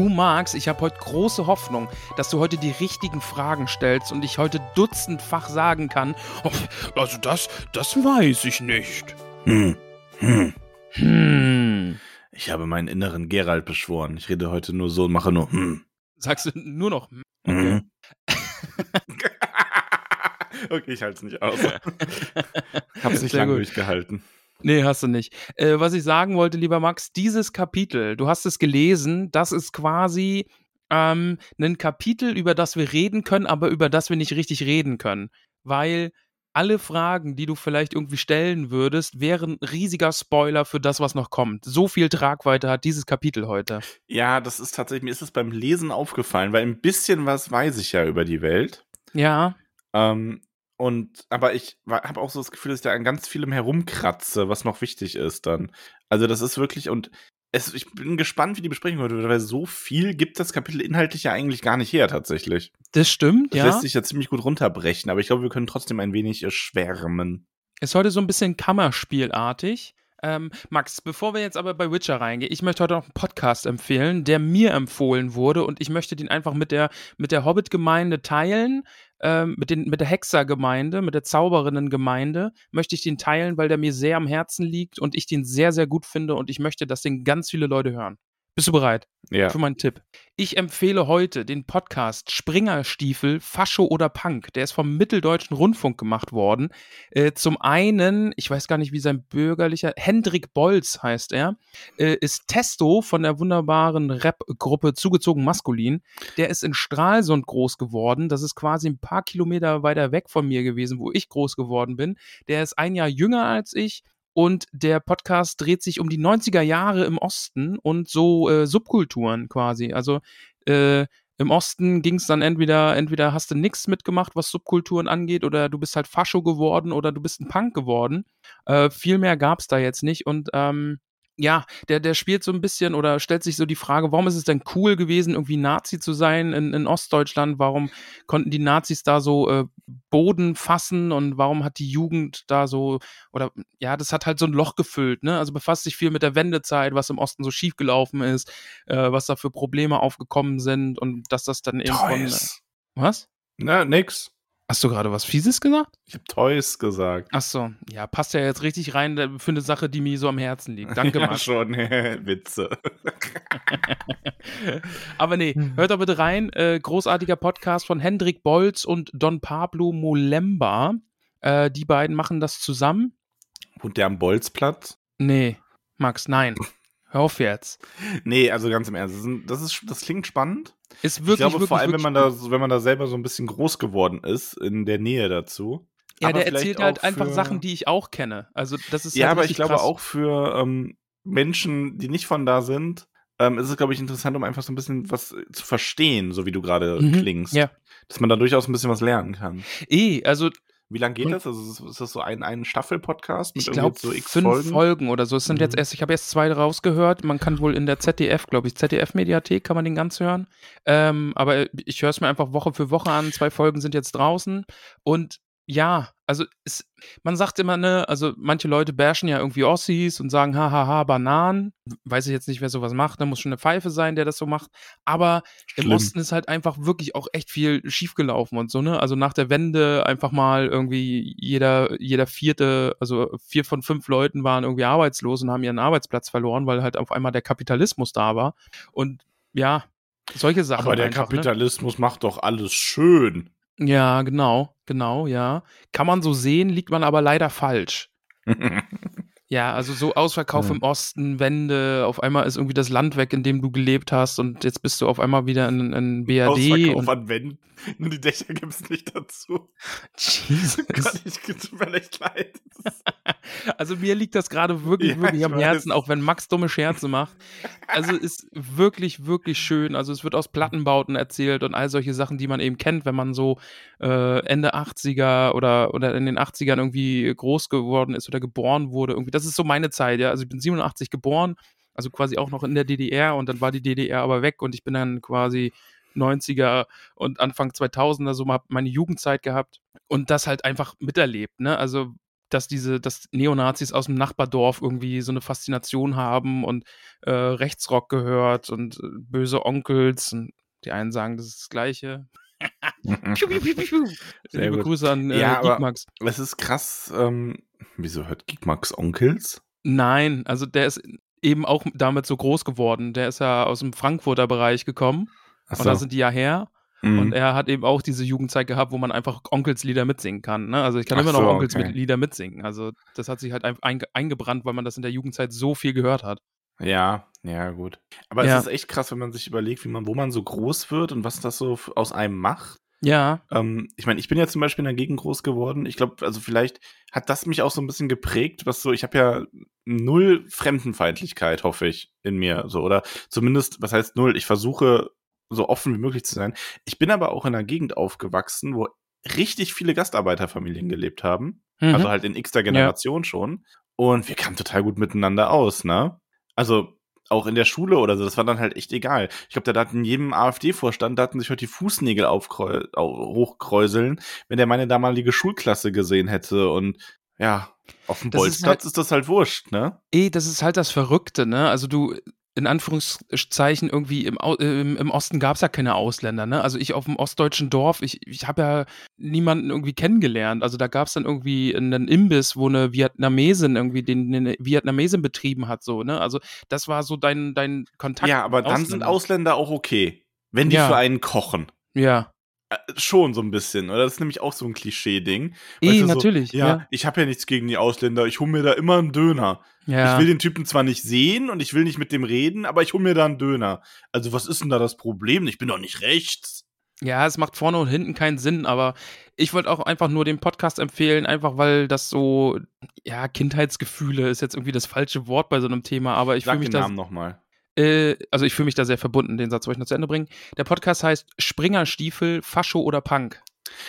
Du magst, ich habe heute große Hoffnung, dass du heute die richtigen Fragen stellst und ich heute dutzendfach sagen kann, "Oh, also das, das weiß ich nicht. Hm. Hm. Hm. Ich habe meinen inneren Gerald beschworen. Ich rede heute nur so und mache nur hm. Sagst du nur noch? hm? Mhm. okay, ich halte es nicht aus. Hab's nicht Sehr lange gut. durchgehalten. Nee, hast du nicht. Äh, was ich sagen wollte, lieber Max, dieses Kapitel, du hast es gelesen, das ist quasi ähm, ein Kapitel, über das wir reden können, aber über das wir nicht richtig reden können. Weil alle Fragen, die du vielleicht irgendwie stellen würdest, wären riesiger Spoiler für das, was noch kommt. So viel Tragweite hat dieses Kapitel heute. Ja, das ist tatsächlich, mir ist es beim Lesen aufgefallen, weil ein bisschen was weiß ich ja über die Welt. Ja, Ähm, und, aber ich habe auch so das Gefühl, dass ich da an ganz vielem herumkratze, was noch wichtig ist dann. Also, das ist wirklich, und es, ich bin gespannt, wie die Besprechung heute wird, weil so viel gibt das Kapitel inhaltlich ja eigentlich gar nicht her, tatsächlich. das stimmt, Das ja. lässt sich ja ziemlich gut runterbrechen, aber ich glaube, wir können trotzdem ein wenig äh, schwärmen. Ist heute so ein bisschen Kammerspielartig. Ähm, Max, bevor wir jetzt aber bei Witcher reingehen, ich möchte heute noch einen Podcast empfehlen, der mir empfohlen wurde und ich möchte den einfach mit der, mit der Hobbit-Gemeinde teilen, ähm, mit, den, mit der Hexer-Gemeinde, mit der Zauberinnen-Gemeinde, möchte ich den teilen, weil der mir sehr am Herzen liegt und ich den sehr, sehr gut finde und ich möchte, dass den ganz viele Leute hören. Bist du bereit? Ja. für meinen Tipp. Ich empfehle heute den Podcast Springerstiefel, Fascho oder Punk. Der ist vom Mitteldeutschen Rundfunk gemacht worden. Äh, zum einen, ich weiß gar nicht, wie sein bürgerlicher, Hendrik Bolz heißt er, äh, ist Testo von der wunderbaren Rap-Gruppe Zugezogen Maskulin. Der ist in Stralsund groß geworden. Das ist quasi ein paar Kilometer weiter weg von mir gewesen, wo ich groß geworden bin. Der ist ein Jahr jünger als ich. Und der Podcast dreht sich um die 90er Jahre im Osten und so äh, Subkulturen quasi. Also äh, im Osten ging es dann entweder, entweder hast du nichts mitgemacht, was Subkulturen angeht, oder du bist halt Fascho geworden oder du bist ein Punk geworden. Äh, viel mehr gab es da jetzt nicht. Und ähm, ja, der, der spielt so ein bisschen oder stellt sich so die Frage, warum ist es denn cool gewesen, irgendwie Nazi zu sein in, in Ostdeutschland? Warum konnten die Nazis da so äh, Boden fassen und warum hat die Jugend da so, oder ja, das hat halt so ein Loch gefüllt, ne? Also befasst sich viel mit der Wendezeit, was im Osten so schief gelaufen ist, äh, was da für Probleme aufgekommen sind und dass das dann eben von. Toys. Was? Na, nix. Hast du gerade was Fieses gesagt? Ich habe Toys gesagt. Ach so, ja, passt ja jetzt richtig rein äh, für eine Sache, die mir so am Herzen liegt. Danke, ja, Max. schon. Witze. Aber nee, hört da bitte rein. Äh, großartiger Podcast von Hendrik Bolz und Don Pablo Molemba. Äh, die beiden machen das zusammen. Wohnt der am Bolzplatz? Nee, Max, nein. Hör auf jetzt. Nee, also ganz im Ernst. Das, ist, das klingt spannend. Ist wirklich, ich glaube, wirklich, vor allem, wenn man, da, wenn man da selber so ein bisschen groß geworden ist, in der Nähe dazu. Ja, Aber der erzählt halt einfach für- Sachen, die ich auch kenne. Also das ist Ja, halt aber ich glaube krass. auch für ähm, Menschen, die nicht von da sind, ähm, ist es, glaube ich, interessant, um einfach so ein bisschen was äh, zu verstehen, so wie du gerade Mhm, klingst. Ja. Dass man da durchaus ein bisschen was lernen kann. Eh, also Wie lange geht Und- das? Also ist das so ein, ein Staffel-Podcast mit ich irgendwie glaube so x fünf Folgen? Folgen? oder so. Es sind jetzt Mhm. erst, ich habe erst zwei rausgehört. Man kann wohl in der ZDF, glaube ich, ZDF-Mediathek kann man den ganz hören. Ähm, aber ich höre es mir einfach Woche für Woche an. Zwei Folgen sind jetzt draußen. Und ja, also es, man sagt immer, ne, also manche Leute bashen ja irgendwie Ossis und sagen, hahaha, Bananen. Weiß ich jetzt nicht, wer sowas macht. Da muss schon eine Pfeife sein, der das so macht. Aber im Schlimm. Osten ist halt einfach wirklich auch echt viel schiefgelaufen und so, ne? Also nach der Wende einfach mal irgendwie jeder, jeder vierte, also vier von fünf Leuten waren irgendwie arbeitslos und haben ihren Arbeitsplatz verloren, weil halt auf einmal der Kapitalismus da war. Und ja, solche Sachen. Aber der einfach, ne? Kapitalismus macht doch alles schön. Ja, genau, genau, ja. Kann man so sehen, liegt man aber leider falsch. Ja, also so Ausverkauf Ja. im Osten, Wende, auf einmal ist irgendwie das Land weg, in dem du gelebt hast und jetzt bist du auf einmal wieder in, in BRD. Ausverkauf Und, an Wänden. Nur die Dächer gibt es nicht dazu. Jesus. Gott, ich tut mir echt leid. Also mir liegt das gerade wirklich, Ja, wirklich ich am weiß. Herzen, auch wenn Max dumme Scherze macht. Also ist wirklich, wirklich schön. Also es wird aus Plattenbauten erzählt und all solche Sachen, die man eben kennt, wenn man so äh, Ende 80er oder, oder in den 80ern irgendwie groß geworden ist oder geboren wurde. Irgendwie, das ist so meine Zeit, ja. Also ich bin 87 geboren, also quasi auch noch in der DDR und dann war die DDR aber weg und ich bin dann quasi 90er und Anfang 2000er so mal meine Jugendzeit gehabt und das halt einfach miterlebt, ne? Also dass diese, dass Neonazis aus dem Nachbardorf irgendwie so eine Faszination haben und äh, Rechtsrock gehört und äh, böse Onkels und die einen sagen, das ist das Gleiche. Piu, piu, piu, piu, Liebe gut. Grüße an äh, Ja, Geekmax. Es ist krass. Ähm, wieso hört Geekmax Onkels? Nein, also der ist eben auch damit so groß geworden. Der ist ja aus dem Frankfurter Bereich gekommen und da sind die ja her. Mhm. Und er hat eben auch diese Jugendzeit gehabt, wo man einfach Onkelslieder mitsingen kann. Ne? Also ich kann Ach immer noch so, Onkels okay. mitsingen. Also das hat sich halt ein- einge eingebrannt, weil man das in der Jugendzeit so viel gehört hat. Ja, ja, gut. Aber Ja. es ist echt krass, wenn man sich überlegt, wie man, wo man so groß wird und was das so aus einem macht. Ja, Ähm, ich meine, ich bin ja zum Beispiel in der Gegend groß geworden. Ich glaube, also vielleicht hat das mich auch so ein bisschen geprägt, was so, ich habe ja null Fremdenfeindlichkeit, hoffe ich, in mir. So, oder zumindest, was heißt null? Ich versuche, so offen wie möglich zu sein. Ich bin aber auch in einer Gegend aufgewachsen, wo richtig viele Gastarbeiterfamilien gelebt haben. mhm. Also halt in x-ter Generation schon. Und wir kamen total gut miteinander aus, ne? Also auch in der Schule oder so, das war dann halt echt egal. Ich glaube, da hatten in jedem AfD-Vorstand, da hatten sich heute die Fußnägel aufkreu au- hochkräuseln, wenn der meine damalige Schulklasse gesehen hätte. Und ja, auf dem Das ist Bolzplatz ist, das halt wurscht, ne? Eh, das ist halt das Verrückte, ne? Also du, in Anführungszeichen, irgendwie im, im, im Osten gab es ja keine Ausländer, ne? Also ich auf dem ostdeutschen Dorf, ich, ich habe ja niemanden irgendwie kennengelernt. Also da gab es dann irgendwie einen Imbiss, wo eine Vietnamesin irgendwie den eine Vietnamesin betrieben hat, so, ne? Also das war so dein, dein Kontakt. ja, aber dann sind Ausländern. Ausländer auch okay, wenn die Ja. für einen kochen. Ja. Äh, Schon so ein bisschen, oder? Das ist nämlich auch so ein Klischee-Ding. Eh, Weißt du, so, natürlich, Ja, ja. ich habe ja nichts gegen die Ausländer. Ich hole mir da immer einen Döner. Ja. Ich will den Typen zwar nicht sehen und ich will nicht mit dem reden, aber ich hole mir da einen Döner. Also, was ist denn da das Problem? Ich bin doch nicht rechts. Ja, es macht vorne und hinten keinen Sinn, aber ich wollte auch einfach nur den Podcast empfehlen, einfach weil das so, ja, Kindheitsgefühle ist jetzt irgendwie das falsche Wort bei so einem Thema, aber ich fühle Sag mich den da, Namen nochmal. Äh, also ich fühle mich da sehr verbunden, den Satz wollte ich noch zu Ende bringen. Der Podcast heißt Springerstiefel, Fascho oder Punk.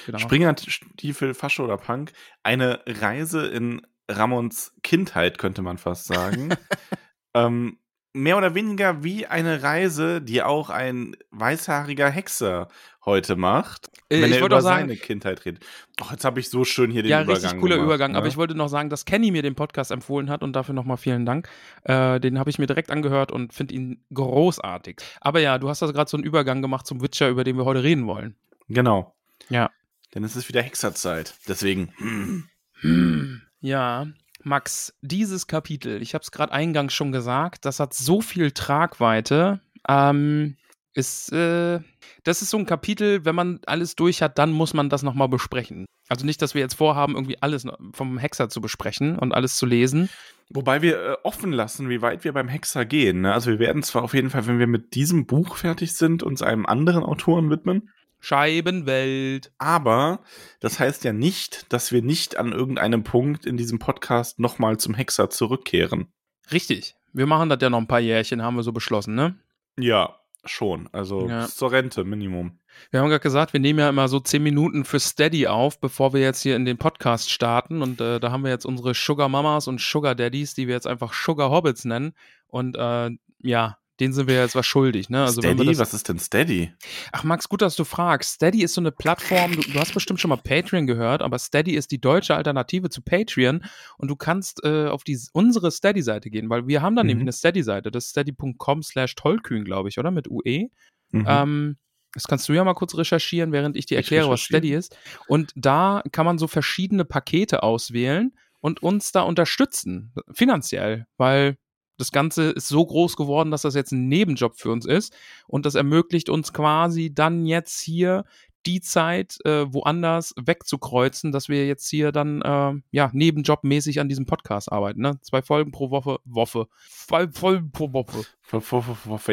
Genau. Springerstiefel, Fasche oder Punk. Eine Reise in Ramons Kindheit, könnte man fast sagen. ähm, mehr oder weniger wie eine Reise, die auch ein weißhaariger Hexer heute macht, Äh, wenn ich er wollte über sagen- seine Kindheit redet. Ach, jetzt habe ich so schön hier den ja, Übergang richtig cooler gemacht, Übergang. Ne? Aber ich wollte noch sagen, dass Kenny mir den Podcast empfohlen hat und dafür nochmal vielen Dank. Äh, den habe ich mir direkt angehört und finde ihn großartig. Aber ja, du hast da gerade so einen Übergang gemacht zum Witcher, über den wir heute reden wollen. Genau. Ja. Denn es ist wieder Hexerzeit. Deswegen. hm. Hm, Ja, Max, dieses Kapitel, ich habe es gerade eingangs schon gesagt, das hat so viel Tragweite. Ähm, ist, äh, das ist so ein Kapitel, wenn man alles durch hat, dann muss man das nochmal besprechen. Also nicht, dass wir jetzt vorhaben, irgendwie alles vom Hexer zu besprechen und alles zu lesen. Wobei wir äh, offen lassen, wie weit wir beim Hexer gehen. Ne? Also wir werden zwar auf jeden Fall, wenn wir mit diesem Buch fertig sind, uns einem anderen Autoren widmen. Scheibenwelt. Aber das heißt ja nicht, dass wir nicht an irgendeinem Punkt in diesem Podcast nochmal zum Hexer zurückkehren. Richtig. Wir machen das ja noch ein paar Jährchen, haben wir so beschlossen, ne? Ja, schon. Also Ja. bis zur Rente, Minimum. Wir haben gerade gesagt, wir nehmen ja immer so zehn Minuten für Steady auf, bevor wir jetzt hier in den Podcast starten. Und äh, da haben wir jetzt unsere Sugar Mamas und Sugar Daddies, die wir jetzt einfach Sugar Hobbits nennen. Und äh, ja, denen sind wir jetzt was schuldig. Ne? Also Steady? das, Was ist denn Steady? Ach Max, gut, dass du fragst. Steady ist so eine Plattform, du, du hast bestimmt schon mal Patreon gehört, aber Steady ist die deutsche Alternative zu Patreon und du kannst äh, auf die, unsere Steady-Seite gehen, weil wir haben da Mhm. nämlich eine Steady-Seite, das ist steady.com slash tollkühn, glaube ich, oder? Mit UE. Mhm. Ähm, das kannst du ja mal kurz recherchieren, während ich dir Ich erkläre, was recherchiere. Steady ist. Und da kann man so verschiedene Pakete auswählen und uns da unterstützen, finanziell, weil das Ganze ist so groß geworden, dass das jetzt ein Nebenjob für uns ist und das ermöglicht uns quasi dann jetzt hier die Zeit äh, woanders wegzukreuzen, dass wir jetzt hier dann äh, ja nebenjobmäßig an diesem Podcast arbeiten. Ne? Zwei Folgen pro Woche, Woche. Zwei Folgen pro Woche.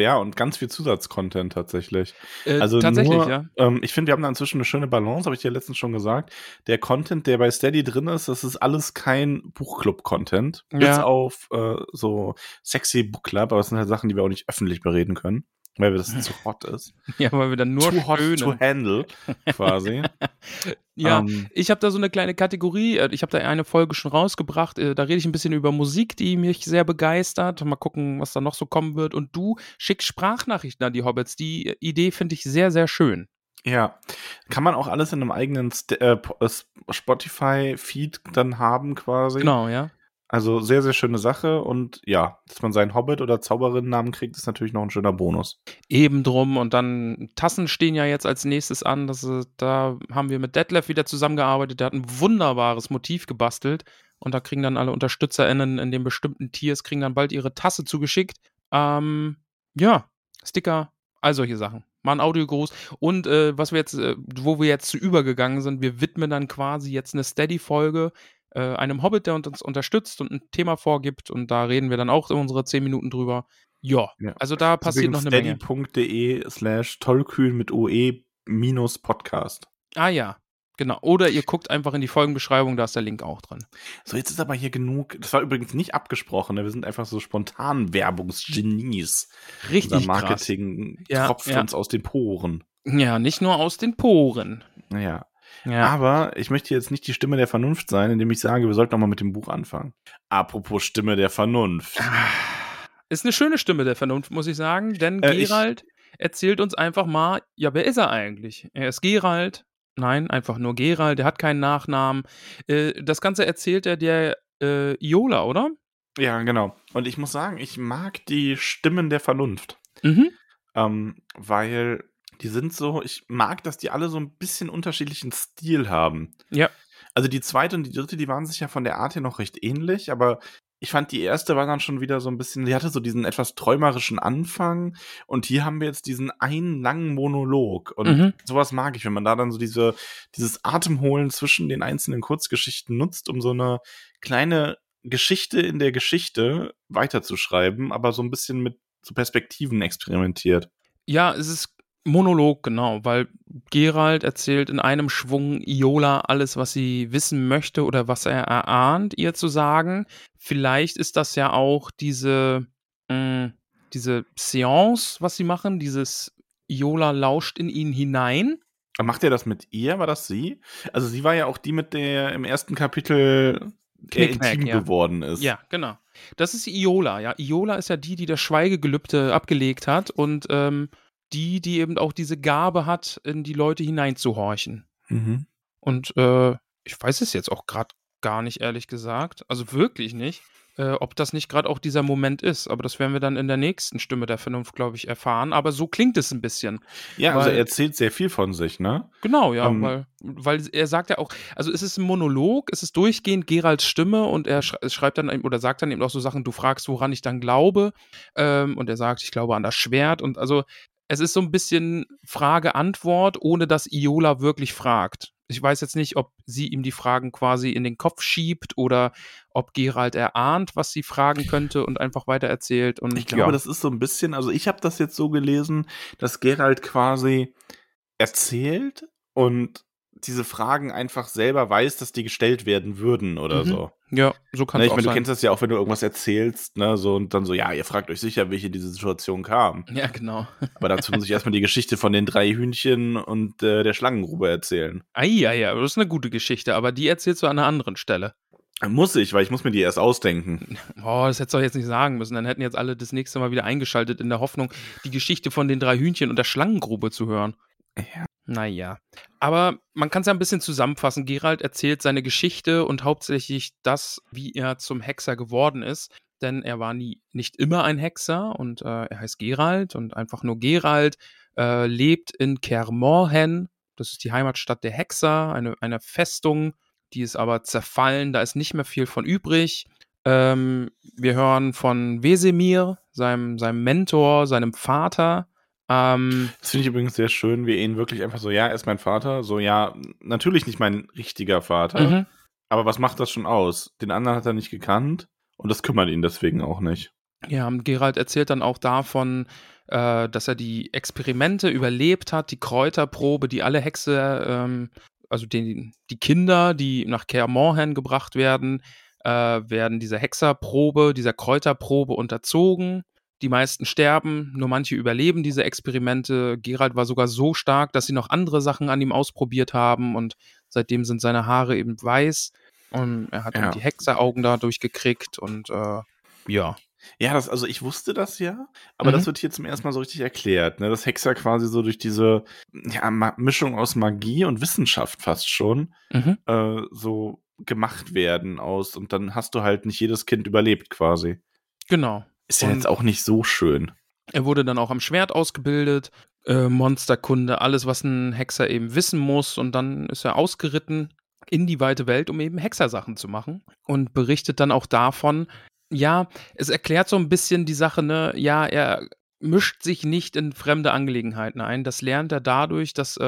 Ja, und ganz viel Zusatzcontent tatsächlich. Äh, also tatsächlich, nur, ja. ähm, ich finde, wir haben da inzwischen eine schöne Balance, habe ich dir letztens schon gesagt. Der Content, der bei Steady drin ist, das ist alles kein Buchclub-Content. Bis Ja. auf äh, so sexy Bookclub, aber es sind halt Sachen, die wir auch nicht öffentlich bereden können, weil wir das zu hot ist. Ja, weil wir dann nur Too hot to handle, quasi. Ja, Ähm, ich habe da so eine kleine Kategorie. äh, Ich habe da eine Folge schon rausgebracht. äh, Da rede ich ein bisschen über Musik, die mich sehr begeistert. Mal gucken, was da noch so kommen wird. Und du schickst Sprachnachrichten an die Hobbits. Die äh, Idee finde ich sehr, sehr schön. Ja, kann man auch alles in einem eigenen St äh, Spotify-Feed dann haben quasi. Genau, ja. Also sehr, sehr schöne Sache und ja, dass man seinen Hobbit- oder Zauberinnennamen kriegt, ist natürlich noch ein schöner Bonus. Eben drum. Und dann Tassen stehen ja jetzt als nächstes an. Das, ist- da haben wir mit Detlef wieder zusammengearbeitet. Der hat ein wunderbares Motiv gebastelt. Und da kriegen dann alle UnterstützerInnen in den bestimmten Tiers, kriegen dann bald ihre Tasse zugeschickt. Ähm, ja, Sticker, all solche Sachen. Mal ein Audiogruß. Und äh, was wir jetzt, äh, wo wir jetzt zu übergegangen sind, wir widmen dann quasi jetzt eine Steady-Folge äh, einem Hobbit, der uns unterstützt und ein Thema vorgibt. Und da reden wir dann auch in unsere 10 Minuten drüber. Ja, Ja. also da passiert noch eine Menge. steady.de slash tollkühn mit OE minus Podcast. Ah ja, genau. Oder ihr guckt einfach in die Folgenbeschreibung, da ist der Link auch drin. So, jetzt ist aber hier genug. Das war übrigens nicht abgesprochen. Ne? Wir sind einfach so spontan Werbungsgenies. Richtig Unser krass. Marketing Ja, tropft ja. uns aus den Poren. Ja, nicht nur aus den Poren. Naja. Ja. Aber ich möchte jetzt nicht die Stimme der Vernunft sein, indem ich sage, wir sollten noch mal mit dem Buch anfangen. Apropos Stimme der Vernunft. Ist eine schöne Stimme der Vernunft, muss ich sagen, denn Äh, Gerald erzählt uns einfach mal, ja, wer ist er eigentlich? Er ist Gerald. Nein, einfach nur Gerald, der hat keinen Nachnamen. Äh, das Ganze erzählt er der äh, Iola, oder? Ja, genau. Und ich muss sagen, ich mag die Stimmen der Vernunft. Mhm. Ähm, weil die sind so, ich mag, dass die alle so ein bisschen unterschiedlichen Stil haben. Ja. Also die zweite und die dritte, die waren sich ja von der Art her noch recht ähnlich, aber ich fand die erste war dann schon wieder so ein bisschen, die hatte so diesen etwas träumerischen Anfang und hier haben wir jetzt diesen einen langen Monolog und Mhm. sowas mag ich, wenn man da dann so diese, dieses Atemholen zwischen den einzelnen Kurzgeschichten nutzt, um so eine kleine Geschichte in der Geschichte weiterzuschreiben, aber so ein bisschen mit so Perspektiven experimentiert. Ja, es ist Monolog, genau, weil Gerald erzählt in einem Schwung Iola alles, was sie wissen möchte oder was er erahnt, ihr zu sagen. Vielleicht ist das ja auch diese, mh, diese Seance, was sie machen, dieses Iola lauscht in ihn hinein. Macht er das mit ihr? War das sie? Also sie war ja auch die, mit der im ersten Kapitel Knickknack, intim ja. geworden ist. Ja, genau. Das ist Iola, ja. Iola ist ja die, die das Schweigegelübde abgelegt hat und ähm, die, die eben auch diese Gabe hat, in die Leute hineinzuhorchen. Mhm. Und äh, ich weiß es jetzt auch gerade gar nicht, ehrlich gesagt. Also wirklich nicht, äh, ob das nicht gerade auch dieser Moment ist. Aber das werden wir dann in der nächsten Stimme der Vernunft, glaube ich, erfahren. Aber so klingt es ein bisschen. Ja, also Weil- er erzählt sehr viel von sich, ne? Genau, ja, Ähm, weil, weil er sagt ja auch, also es ist ein Monolog, es ist durchgehend Geralds Stimme und er schrei- schreibt dann oder sagt dann eben auch so Sachen, du fragst, woran ich dann glaube. Ähm, und er sagt, ich glaube an das Schwert. Und also es ist so ein bisschen Frage-Antwort, ohne dass Iola wirklich fragt. Ich weiß jetzt nicht, ob sie ihm die Fragen quasi in den Kopf schiebt oder ob Gerald erahnt, was sie fragen könnte und einfach weiter erzählt. Und Ich glaube, ja. das ist so ein bisschen, also ich habe das jetzt so gelesen, dass Gerald quasi erzählt und diese Fragen einfach selber weiß, dass die gestellt werden würden oder Mhm. so. ja, so kann Ne, es ich auch meine, du kennst das ja auch, wenn du irgendwas erzählst, ne, so und dann so, ja, ihr fragt euch sicher, welche diese Situation kam. ja, genau. Aber dazu muss ich erstmal die Geschichte von den drei Hühnchen und äh, der Schlangengrube erzählen. Ah, ja, ja, das ist eine gute Geschichte, aber die erzählst du an einer anderen Stelle. Muss ich, weil ich muss mir die erst ausdenken. Oh, das hättest du doch jetzt nicht sagen müssen. Dann hätten jetzt alle das nächste Mal wieder eingeschaltet in der Hoffnung, die Geschichte von den drei Hühnchen und der Schlangengrube zu hören. Ja. Naja. Aber man kann es ja ein bisschen zusammenfassen. Gerald erzählt seine Geschichte und hauptsächlich das, wie er zum Hexer geworden ist. Denn er war nie, nicht immer ein Hexer und äh, er heißt Gerald und einfach nur Gerald, äh, lebt in Kermorhen. Das ist die Heimatstadt der Hexer, eine, eine Festung, die ist aber zerfallen, da ist nicht mehr viel von übrig. Ähm, wir hören von Wesemir, seinem, seinem Mentor, seinem Vater, Ähm, Das finde ich übrigens sehr schön, wie ihn wirklich einfach so, ja, er ist mein Vater. So, ja, natürlich nicht mein richtiger Vater. mhm. Aber was macht das schon aus? Den anderen hat er nicht gekannt und das kümmert ihn deswegen auch nicht. Ja, und Gerald erzählt dann auch davon, äh, dass er die Experimente überlebt hat, die Kräuterprobe, die alle Hexe, ähm, also die, die Kinder, die nach Kaer Morhen gebracht werden, äh, werden dieser Hexerprobe, dieser Kräuterprobe unterzogen. Die meisten sterben, nur manche überleben diese Experimente. Gerald war sogar so stark, dass sie noch andere Sachen an ihm ausprobiert haben und seitdem sind seine Haare eben weiß und er hat Ja. die Hexeraugen dadurch gekriegt und äh, ja. Ja, das, also ich wusste das ja, aber Mhm. das wird hier zum ersten Mal so richtig erklärt, ne? Dass Hexer quasi so durch diese ja, Mischung aus Magie und Wissenschaft fast schon Mhm. äh, so gemacht werden aus und dann hast du halt nicht jedes Kind überlebt quasi. Genau. Ist ja Und- jetzt auch nicht so schön. Er wurde dann auch am Schwert ausgebildet, äh, Monsterkunde, alles, was ein Hexer eben wissen muss. Und dann ist er ausgeritten in die weite Welt, um eben Hexersachen zu machen. Und berichtet dann auch davon, ja, es erklärt so ein bisschen die Sache, ne, ja, er mischt sich nicht in fremde Angelegenheiten ein. Das lernt er dadurch, dass äh,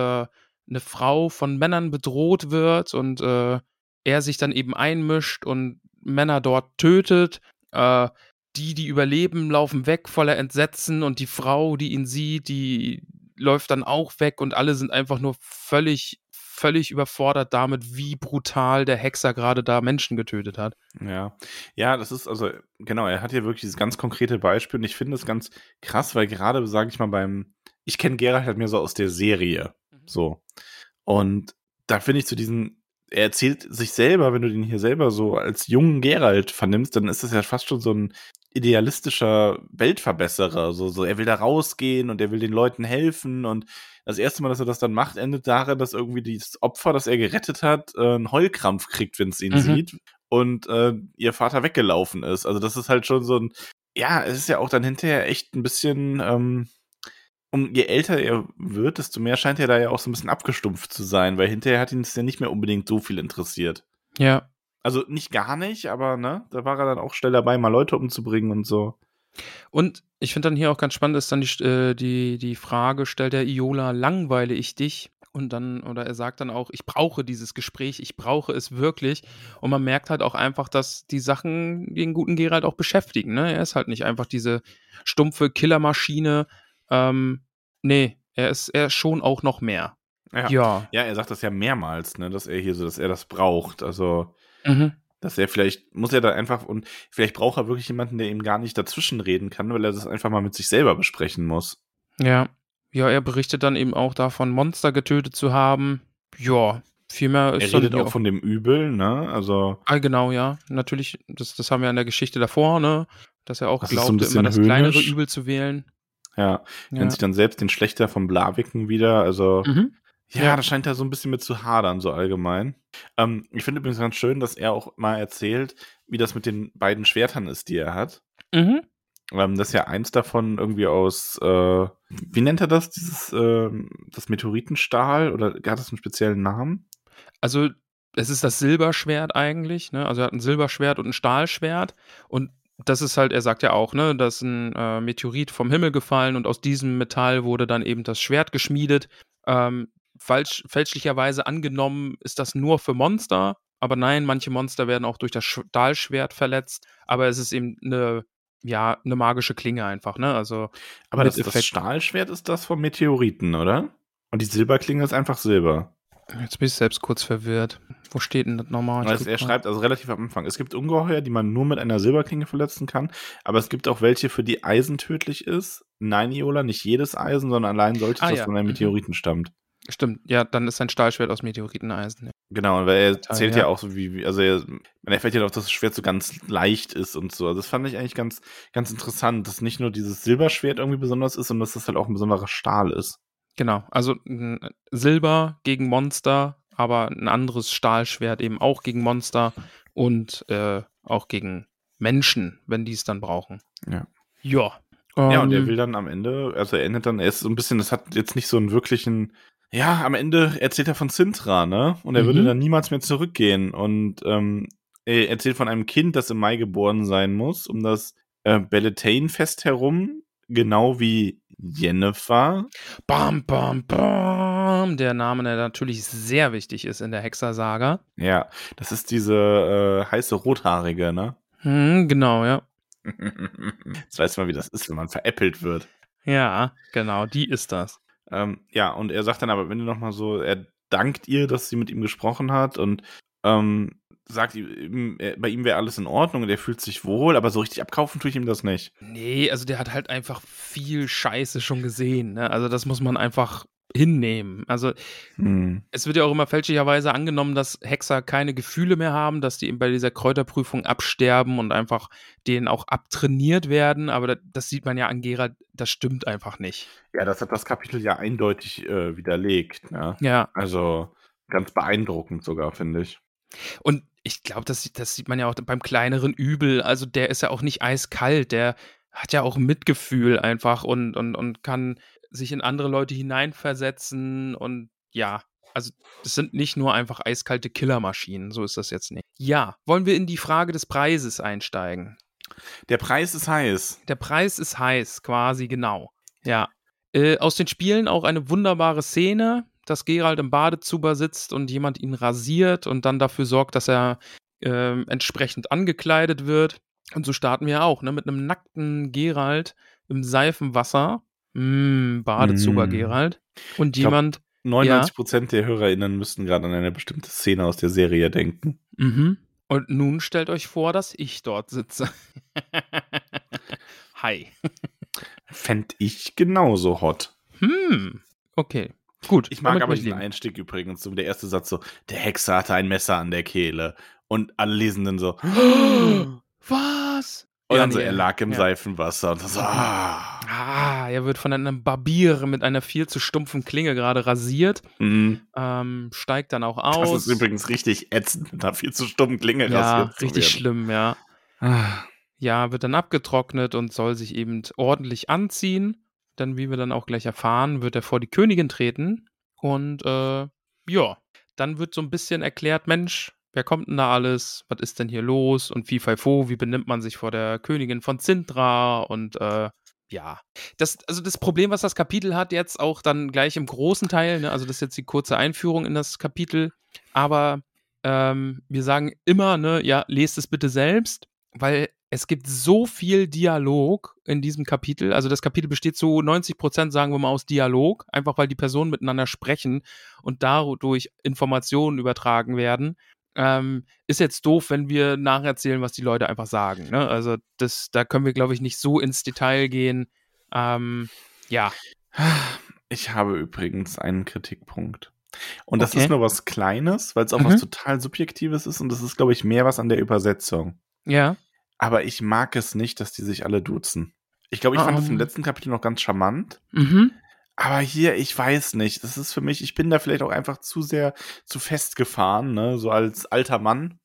eine Frau von Männern bedroht wird und äh, er sich dann eben einmischt und Männer dort tötet. Äh, die, die überleben, laufen weg voller Entsetzen und die Frau, die ihn sieht, die läuft dann auch weg und alle sind einfach nur völlig, völlig überfordert damit, wie brutal der Hexer gerade da Menschen getötet hat. Ja. Ja, das ist also, genau, er hat hier wirklich dieses ganz konkrete Beispiel und ich finde es ganz krass, weil gerade, sage ich mal, beim, ich kenne Geralt halt mehr so aus der Serie. So. Und da finde ich zu diesen, er erzählt sich selber, wenn du den hier selber so als jungen Geralt vernimmst, dann ist das ja fast schon so ein idealistischer Weltverbesserer. So, so, er will da rausgehen und er will den Leuten helfen und das erste Mal, dass er das dann macht, endet darin, dass irgendwie das Opfer, das er gerettet hat, äh, einen Heulkrampf kriegt, wenn es ihn Mhm. sieht und äh, ihr Vater weggelaufen ist. Also das ist halt schon so ein, ja, es ist ja auch dann hinterher echt ein bisschen, ähm, um je älter er wird, desto mehr scheint er da ja auch so ein bisschen abgestumpft zu sein, weil hinterher hat ihn es ja nicht mehr unbedingt so viel interessiert. Ja. Also nicht gar nicht, aber ne, da war er dann auch schnell dabei, mal Leute umzubringen und so. Und ich finde dann hier auch ganz spannend, ist dann die, äh, die, die Frage, stellt der Iola, langweile ich dich? Und dann, oder er sagt dann auch, ich brauche dieses Gespräch, ich brauche es wirklich. Und man merkt halt auch einfach, dass die Sachen den guten Geralt auch beschäftigen. Ne? Er ist halt nicht einfach diese stumpfe Killermaschine. Ähm, nee, er ist, er ist schon auch noch mehr. Ja. Ja. Ja, er sagt das ja mehrmals, ne, dass er hier so, dass er das braucht. Also, Mhm. dass er vielleicht, muss er da einfach, und vielleicht braucht er wirklich jemanden, der ihm gar nicht dazwischen reden kann, weil er das einfach mal mit sich selber besprechen muss. Ja. Ja, er berichtet dann eben auch davon, Monster getötet zu haben. Ja, viel mehr ist Er redet hier auch von dem Übel, ne, also, Ah, genau, ja. Natürlich, das, das haben wir in der Geschichte davor, ne? Dass er auch Das ist so immer das kleinere. Übel zu wählen. ja, Ja. nennt sich dann selbst den Schlechter vom Blaviken wieder, also, Mhm. Ja, Ja. das scheint da so ein bisschen mit zu hadern, so allgemein. Ähm, ich finde übrigens ganz schön, dass er auch mal erzählt, wie das mit den beiden Schwertern ist, die er hat. Mhm. Ähm, das ist ja eins davon irgendwie aus, äh, wie nennt er das, dieses, ähm, das Meteoritenstahl oder hat das einen speziellen Namen? Also, es ist das Silberschwert eigentlich, ne? Also, er hat ein Silberschwert und ein Stahlschwert. Und das ist halt, er sagt ja auch, ne, dass ein äh, Meteorit vom Himmel gefallen und aus diesem Metall wurde dann eben das Schwert geschmiedet. Ähm, falsch, fälschlicherweise angenommen ist das nur für Monster. Aber nein, manche Monster werden auch durch das Stahlschwert verletzt. Aber es ist eben eine, ja, eine magische Klinge einfach, ne? Also, Aber das, das. Stahlschwert ist das vom Meteoriten, oder? Und die Silberklinge ist einfach Silber. Jetzt bin ich selbst kurz verwirrt. Wo steht denn das nochmal? Also er schreibt also relativ am Anfang, es gibt Ungeheuer, die man nur mit einer Silberklinge verletzen kann, aber es gibt auch welche, für die Eisen tödlich ist. Nein, Iola, nicht jedes Eisen, sondern allein solches, Ah, das ja. von einem Mhm. Meteoriten stammt. Stimmt, ja, dann ist ein Stahlschwert aus Meteoriteneisen. Ja. Genau, und weil er erzählt ja. ja. auch so, wie, also er, man erfährt ja auch, dass das Schwert so ganz leicht ist und so. Also das fand ich eigentlich ganz, ganz interessant, dass nicht nur dieses Silberschwert irgendwie besonders ist, sondern dass das halt auch ein besonderer Stahl ist. Genau, also Silber gegen Monster, aber ein anderes Stahlschwert eben auch gegen Monster und äh, auch gegen Menschen, wenn die es dann brauchen. Ja. Ja. Ja, und er ähm, will dann am Ende, also er endet dann, er ist so ein bisschen, das hat jetzt nicht so einen wirklichen, ja, am Ende erzählt er von Sintra, ne? Und er Mhm. würde dann niemals mehr zurückgehen. Und ähm, er erzählt von einem Kind, das im Mai geboren sein muss, um das äh, Belletane-Fest herum, genau wie Jennifer. Bam, bam, bam. Der Name, der natürlich sehr wichtig ist in der Hexersaga. Ja, das ist diese äh, heiße Rothaarige, ne? Hm, genau, ja. Jetzt weißt du mal, wie das ist, wenn man veräppelt wird. Ja, genau, die ist das. Ähm, ja, und er sagt dann aber, wenn du nochmal so, er dankt ihr, dass sie mit ihm gesprochen hat und ähm, sagt ihm, bei ihm wäre alles in Ordnung und er fühlt sich wohl, aber so richtig abkaufen tue ich ihm das nicht. Nee, also der hat halt einfach viel Scheiße schon gesehen. Ne? Also das muss man einfach hinnehmen. Also Hm. es wird ja auch immer fälschlicherweise angenommen, dass Hexer keine Gefühle mehr haben, dass die eben bei dieser Kräuterprüfung absterben und einfach denen auch abtrainiert werden. Aber das, das sieht man ja an Gerald, das stimmt einfach nicht. Ja, das hat das Kapitel ja eindeutig äh, widerlegt. Ne? Ja, Also ganz beeindruckend sogar, finde ich. und ich glaube, das, sieht- das sieht man ja auch beim kleineren Übel. Also der ist ja auch nicht eiskalt, der hat ja auch Mitgefühl einfach und, und, und kann sich in andere Leute hineinversetzen und ja, also das sind nicht nur einfach eiskalte Killermaschinen, so ist das jetzt nicht. Ja, wollen wir in die Frage des Preises einsteigen? Der Preis ist heiß. Der Preis ist heiß, quasi genau. Ja. Äh, aus den Spielen auch eine wunderbare Szene, dass Gerald im Badezuber sitzt und jemand ihn rasiert und dann dafür sorgt, dass er ähm, entsprechend angekleidet wird. Und so starten wir auch, ne? Mit einem nackten Gerald im Seifenwasser. Mm, Badezuber Mm. Gerald. Und glaub- jemand. 99% der HörerInnen müssten gerade an eine bestimmte Szene aus der Serie denken. Mhm. Und nun stellt euch vor, dass ich dort sitze. Hi. Fänd ich genauso hot. Hm. Okay. Gut. Ich mag aber diesen. Einstieg übrigens. Der erste Satz so, der Hexer hatte ein Messer an der Kehle. Und alle Lesenden so, Was? Und Ja, dann so, nee, er lag im ja. Seifenwasser. Und so, ah. Ah, er wird von einem Barbier mit einer viel zu stumpfen Klinge gerade rasiert. Mhm. Ähm, steigt dann auch Das aus. ist übrigens richtig ätzend, mit einer viel zu stummen Klinge ja, rasiert richtig schlimm, ja. Ah. Ja, wird dann abgetrocknet und soll sich eben ordentlich anziehen. Dann, wie wir dann auch gleich erfahren, wird er vor die Königin treten. Und äh, ja, dann wird so ein bisschen erklärt, Mensch, wer kommt denn da alles? Was ist denn hier los? Und wie Fo, wie benimmt man sich vor der Königin von Zintra? Und äh, ja, das, also das Problem, was das Kapitel hat, jetzt auch dann gleich im großen Teil, ne, also das ist jetzt die kurze Einführung in das Kapitel, aber ähm, wir sagen immer, ne, ja, lest es bitte selbst, weil es gibt so viel Dialog in diesem Kapitel. Also das Kapitel besteht zu 90 Prozent, sagen wir mal, aus Dialog, einfach weil die Personen miteinander sprechen und dadurch Informationen übertragen werden. Ähm, ist jetzt doof, wenn wir nacherzählen, was die Leute einfach sagen. Ne? Also das, da können wir, glaube ich, nicht so ins Detail gehen. Ähm, ja, Ich habe übrigens einen Kritikpunkt. Und das Okay. ist nur was Kleines, weil es auch Mhm. was total Subjektives ist und das ist, glaube ich, mehr was an der Übersetzung. ja, Aber ich mag es nicht, dass die sich alle duzen. Ich glaube, ich fand das im Ähm. letzten Kapitel noch ganz charmant. mhm. Aber hier, ich weiß nicht. Das ist für mich, ich bin da vielleicht auch einfach zu sehr zu festgefahren, ne? So als alter Mann.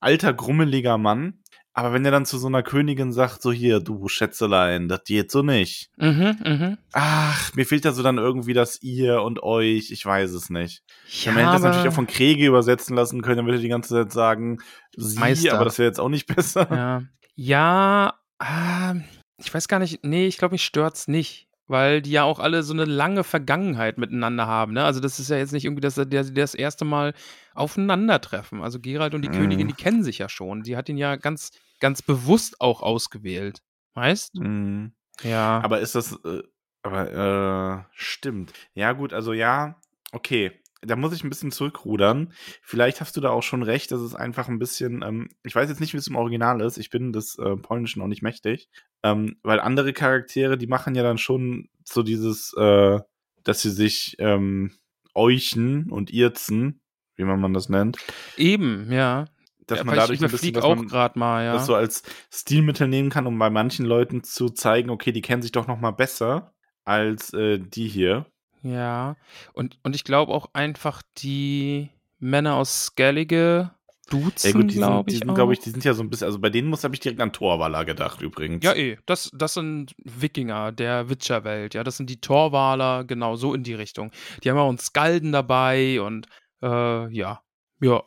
Alter, grummeliger Mann. Aber wenn er dann zu so einer Königin sagt, so hier, du Schätzelein, das geht so nicht. Mhm, mhm. Ach, mir fehlt da so dann irgendwie das ihr und euch, ich weiß es nicht. Ja, man hätte das natürlich auch von Kriege übersetzen lassen können, dann würde die ganze Zeit sagen, sie, Meister. aber das wäre jetzt auch nicht besser. Ja, ja ähm, ich weiß gar nicht, nee, ich glaube, mich stört's nicht, weil die ja auch alle so eine lange Vergangenheit miteinander haben, ne? Also das ist ja jetzt nicht irgendwie, dass sie das, erste Mal aufeinandertreffen. Also Gerald und die Mhm. Königin, die kennen sich ja schon. Sie hat ihn ja ganz, ganz bewusst auch ausgewählt. Weißt? Mhm. Ja. Aber ist das, äh, aber, äh, stimmt. Ja, gut, also ja, okay. Da muss ich ein bisschen zurückrudern. Vielleicht hast du da auch schon recht, dass es einfach ein bisschen, ähm, ich weiß jetzt nicht, wie es im Original ist. Ich bin des äh, Polnischen auch nicht mächtig. Ähm, weil andere Charaktere, die machen ja dann schon so dieses, äh, dass sie sich ähm, euchen und irzen, wie man man das nennt. Eben, ja. Dass ja, man dadurch ein bisschen, dass auch gerade mal, ja. das so als Stilmittel nehmen kann, um bei manchen Leuten zu zeigen, okay, die kennen sich doch noch mal besser als äh, die hier. Ja, und, und ich glaube auch einfach die Männer aus Skellige duzen, Ja gut, die sind, glaube die ich. sind, glaube ich, die sind ja so ein bisschen, also bei denen muss habe ich direkt an Torwaller gedacht übrigens. Ja, eh, das, das sind Wikinger der Witcherwelt, ja, das sind die Torwaler, genau, so in die Richtung. Die haben auch einen Skalden dabei und äh, ja, ja,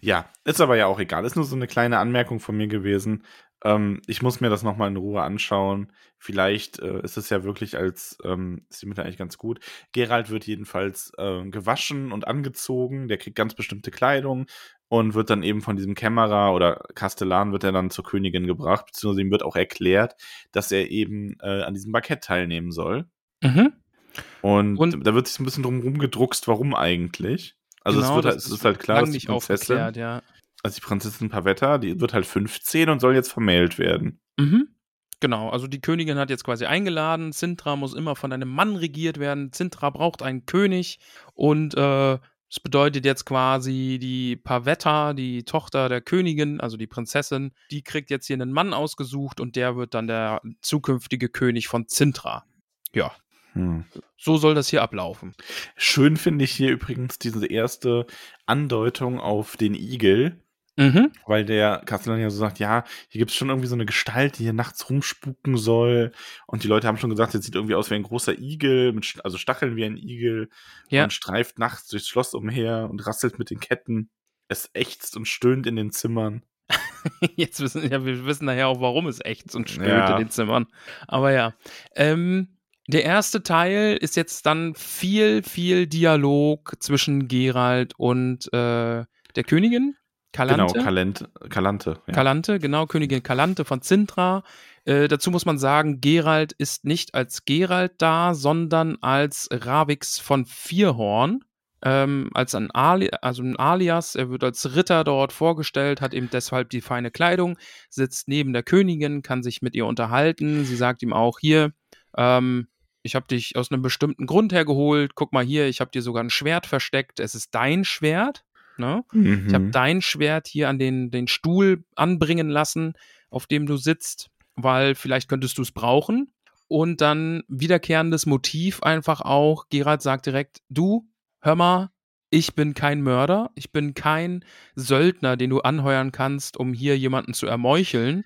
Ja, ist aber ja auch egal. Ist nur so eine kleine Anmerkung von mir gewesen. Ähm, ich muss mir das nochmal in Ruhe anschauen. Vielleicht äh, ist es ja wirklich als, ähm, ist die Mitte eigentlich ganz gut. Gerald wird jedenfalls äh, gewaschen und angezogen. Der kriegt ganz bestimmte Kleidung und wird dann eben von diesem Kämmerer oder Kastellan wird er dann zur Königin gebracht, beziehungsweise ihm wird auch erklärt, dass er eben äh, an diesem Bankett teilnehmen soll. Mhm. Und, Und- da wird sich ein bisschen drum rumgedruckst, warum eigentlich. Also Genau, es, wird halt, es ist halt klar, dass die nicht Prinzessin, aufgeklärt, ja. Also die Prinzessin Pavetta, die wird halt 15 und soll jetzt vermählt werden. Mhm. Genau, also die Königin hat jetzt quasi eingeladen, Sintra muss immer von einem Mann regiert werden, Sintra braucht einen König und äh, das bedeutet jetzt quasi die Pavetta, die Tochter der Königin, also die Prinzessin, die kriegt jetzt hier einen Mann ausgesucht und der wird dann der zukünftige König von Sintra. Ja, Hm. so soll das hier ablaufen. Schön finde ich hier übrigens diese erste Andeutung auf den Igel, Mhm. weil der Kastellan ja so sagt, ja, hier gibt es schon irgendwie so eine Gestalt, die hier nachts rumspuken soll. Und die Leute haben schon gesagt, jetzt sieht irgendwie aus wie ein großer Igel, mit, also Stacheln wie ein Igel Ja. und streift nachts durchs Schloss umher und rasselt mit den Ketten. Es ächzt und stöhnt in den Zimmern. Jetzt wissen ja, wir wissen nachher auch, warum es echt und stöhnt Ja. in den Zimmern. Aber ja. Ähm, der erste Teil ist jetzt dann viel, viel Dialog zwischen Gerald und äh, der Königin. Kalante. Genau, Kalent, Kalante. Ja. Kalante, genau, Königin Kalante von Zintra. Äh, dazu muss man sagen, Gerald ist nicht als Gerald da, sondern als Ravix von Vierhorn. Ähm, als ein, Ali also ein Alias. Er wird als Ritter dort vorgestellt, hat eben deshalb die feine Kleidung, sitzt neben der Königin, kann sich mit ihr unterhalten. Sie sagt ihm auch hier, ähm, ich habe dich aus einem bestimmten Grund hergeholt. Guck mal hier, ich habe dir sogar ein Schwert versteckt. Es ist dein Schwert. Ne? Mhm. Ich habe dein Schwert hier an den, den Stuhl anbringen lassen, auf dem du sitzt, weil vielleicht könntest du es brauchen. Und dann wiederkehrendes Motiv einfach auch. Gerald sagt direkt, du, hör mal, ich bin kein Mörder, ich bin kein Söldner, den du anheuern kannst, um hier jemanden zu ermeucheln.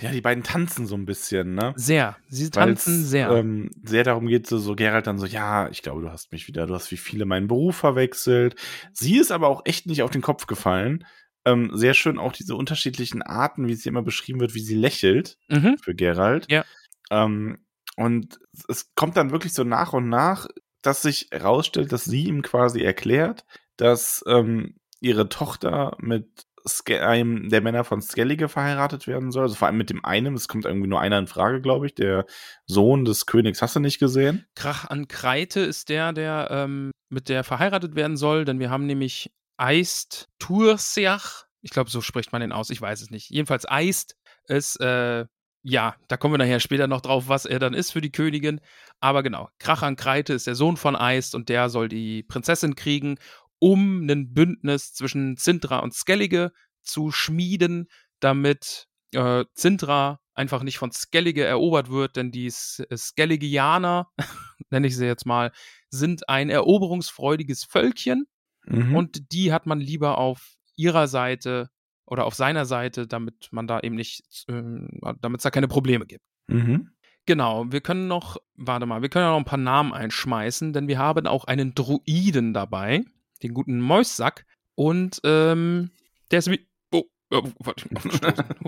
ja, die beiden tanzen so ein bisschen, ne? Sehr, sie Weil's, tanzen sehr. Ähm, sehr darum geht, so, so Gerald dann so, ja, ich glaube, du hast mich wieder, du hast wie viele meinen Beruf verwechselt. Sie ist aber auch echt nicht auf den Kopf gefallen. Ähm, sehr schön auch diese unterschiedlichen Arten, wie sie immer beschrieben wird, wie sie lächelt mhm. für Gerald. Ja. Ähm, und es kommt dann wirklich so nach und nach, dass sich herausstellt, dass sie ihm quasi erklärt, dass ähm, ihre Tochter mit Ske einem der Männer von Skellige verheiratet werden soll. Also vor allem mit dem einen, es kommt irgendwie nur einer in Frage, glaube ich, der Sohn des Königs. Hast du nicht gesehen? Krach an Kreite ist der, der ähm, mit der verheiratet werden soll, denn wir haben nämlich Eist Tursiach. Ich glaube, so spricht man den aus, ich weiß es nicht. Jedenfalls Eist ist, äh, ja, da kommen wir nachher später noch drauf, was er dann ist für die Königin. Aber genau, Krach an Kreite ist der Sohn von Eist und der soll die Prinzessin kriegen, um ein Bündnis zwischen Zintra und Skellige zu schmieden, damit äh, Zintra einfach nicht von Skellige erobert wird, denn die S- Skelligianer, nenne ich sie jetzt mal, sind ein eroberungsfreudiges Völkchen Mhm. und die hat man lieber auf ihrer Seite oder auf seiner Seite, damit man da eben nicht, ähm, damit es da keine Probleme gibt. Mhm. Genau, wir können noch, warte mal, wir können ja noch ein paar Namen einschmeißen, denn wir haben auch einen Druiden dabei, den guten Mäussack. Und ähm, der ist wie. Oh, oh warte.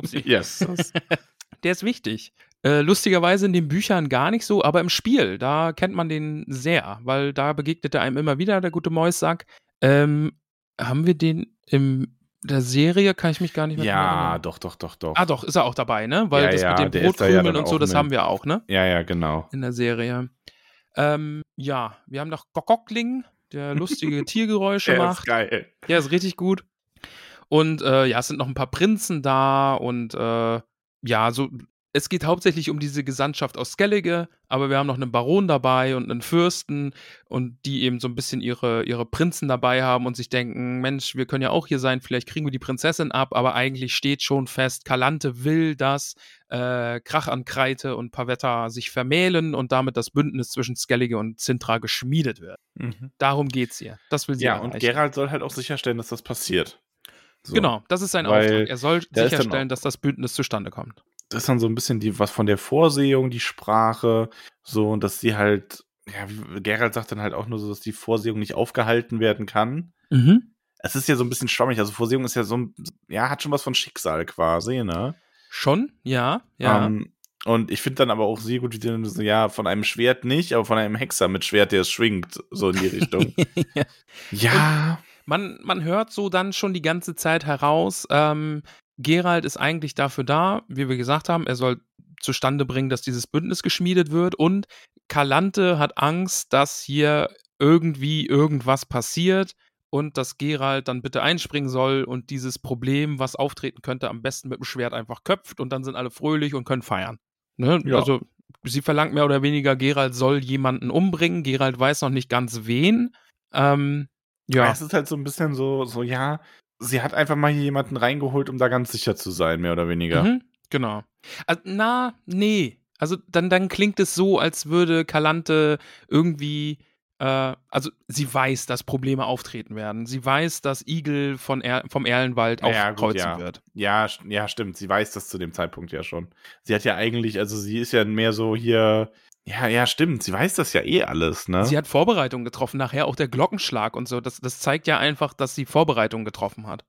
Yes. Der ist wichtig. Äh, lustigerweise in den Büchern gar nicht so, aber im Spiel, da kennt man den sehr, weil da begegnet er einem immer wieder, der gute Mäussack. Ähm, haben wir den in der Serie? Kann ich mich gar nicht mehr ja, doch, doch, doch, doch. Ah, doch, ist er auch dabei, ne? Weil Ja, das ja, mit den ist ja Brotkrümeln dann und so, das mit. haben wir auch, ne? Ja, ja, genau. in der Serie. Ähm, ja, wir haben noch Gockling, der lustige Tiergeräusche Der ist macht. geil. Der ist richtig gut. Und äh, ja, es sind noch ein paar Prinzen da und äh, ja, so. Es geht hauptsächlich um diese Gesandtschaft aus Skellige, aber wir haben noch einen Baron dabei und einen Fürsten und die eben so ein bisschen ihre, ihre Prinzen dabei haben und sich denken, Mensch, wir können ja auch hier sein, vielleicht kriegen wir die Prinzessin ab, aber eigentlich steht schon fest, Kalante will, dass äh, Krach an Kreite und Pavetta sich vermählen und damit das Bündnis zwischen Skellige und Sintra geschmiedet wird. Mhm. Darum geht's hier. Das will sie Ja, erreichen. und Gerald soll halt auch sicherstellen, dass das passiert. So. Genau, das ist sein Weil Auftrag. Er soll sicherstellen, dass das Bündnis zustande kommt. Das ist dann so ein bisschen die, was von der Vorsehung, die Sprache, so, und dass sie halt, ja, wie- Gerald sagt dann halt auch nur so, dass die Vorsehung nicht aufgehalten werden kann. Mhm. Es ist ja so ein bisschen schwammig, also Vorsehung ist ja so ein, ja, hat schon was von Schicksal quasi, ne? Schon, ja, ja. Ähm, und ich finde dann aber auch sehr gut, wie die dann so, ja, von einem Schwert nicht, aber von einem Hexer mit Schwert, der es schwingt, so in die Richtung. ja. ja. Man, man hört so dann schon die ganze Zeit heraus, ähm, Gerald ist eigentlich dafür da, wie wir gesagt haben, er soll zustande bringen, dass dieses Bündnis geschmiedet wird und Kalante hat Angst, dass hier irgendwie irgendwas passiert und dass Gerald dann bitte einspringen soll und dieses Problem, was auftreten könnte, am besten mit dem Schwert einfach köpft und dann sind alle fröhlich und können feiern. Ne? Ja. Also sie verlangt mehr oder weniger, Gerald soll jemanden umbringen. Gerald weiß noch nicht ganz wen. Ähm, ja. Es ist halt so ein bisschen so, so, ja, sie hat einfach mal hier jemanden reingeholt, um da ganz sicher zu sein, mehr oder weniger. Mhm, genau. Also, na, nee. Also dann, dann klingt es so, als würde Kalante irgendwie, äh, also sie weiß, dass Probleme auftreten werden. Sie weiß, dass Igel von er vom Erlenwald Ja, aufkreuzen ja. wird. Ja, ja, stimmt. Sie weiß das zu dem Zeitpunkt ja schon. Sie hat ja eigentlich, also sie ist ja mehr so hier. Ja, ja, stimmt. Sie weiß das ja eh alles, ne? Sie hat Vorbereitungen getroffen, nachher auch der Glockenschlag und so. Das, das zeigt ja einfach, dass sie Vorbereitungen getroffen hat.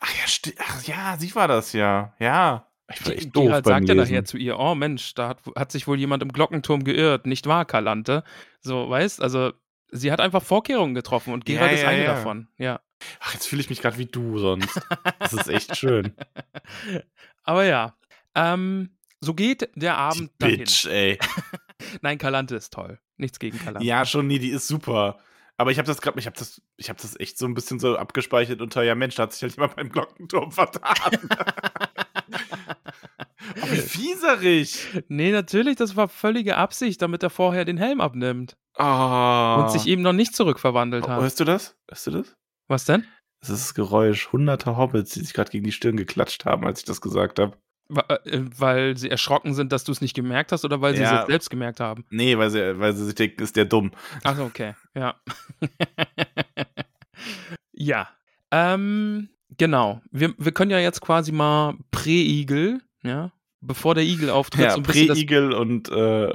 Ach ja, Ach ja, sie war das ja. Ja. Ich war echt doof Gerald beim sagt ja nachher zu ihr, oh Mensch, da hat, hat sich wohl jemand im Glockenturm geirrt, nicht wahr, Kalante? So, weißt, also sie hat einfach Vorkehrungen getroffen und Ja, Gerald ist ja, eine ja. davon, ja. Ach, jetzt fühle ich mich gerade wie du sonst. Das ist echt schön. Aber ja, ähm, so geht der Abend dahin. Bitch, ey. Nein, Kalante ist toll. Nichts gegen Kalante. Ja, schon, nee, die ist super. Aber ich habe das gerade, ich habe das, ich habe das echt so ein bisschen so abgespeichert unter, ja Mensch, da hat sich halt jemand beim Glockenturm vertan. oh, wie fieserig. Nee, natürlich, das war völlige Absicht, damit er vorher den Helm abnimmt Oh. und sich eben noch nicht zurückverwandelt oh, hat. hörst du das? Hörst du das? Was denn? Das ist das Geräusch hunderter Hobbits, die sich gerade gegen die Stirn geklatscht haben, als ich das gesagt habe. Äh, Weil sie erschrocken sind, dass du es nicht gemerkt hast oder weil sie Ja. es selbst gemerkt haben? Nee, weil sie, weil sie sich denken, ist der dumm. Achso, okay, ja. ja. Ähm, genau. Wir, wir können ja jetzt quasi mal Prä-Igel, ja, bevor der Igel auftritt, Ja, so Pre-Igel und äh,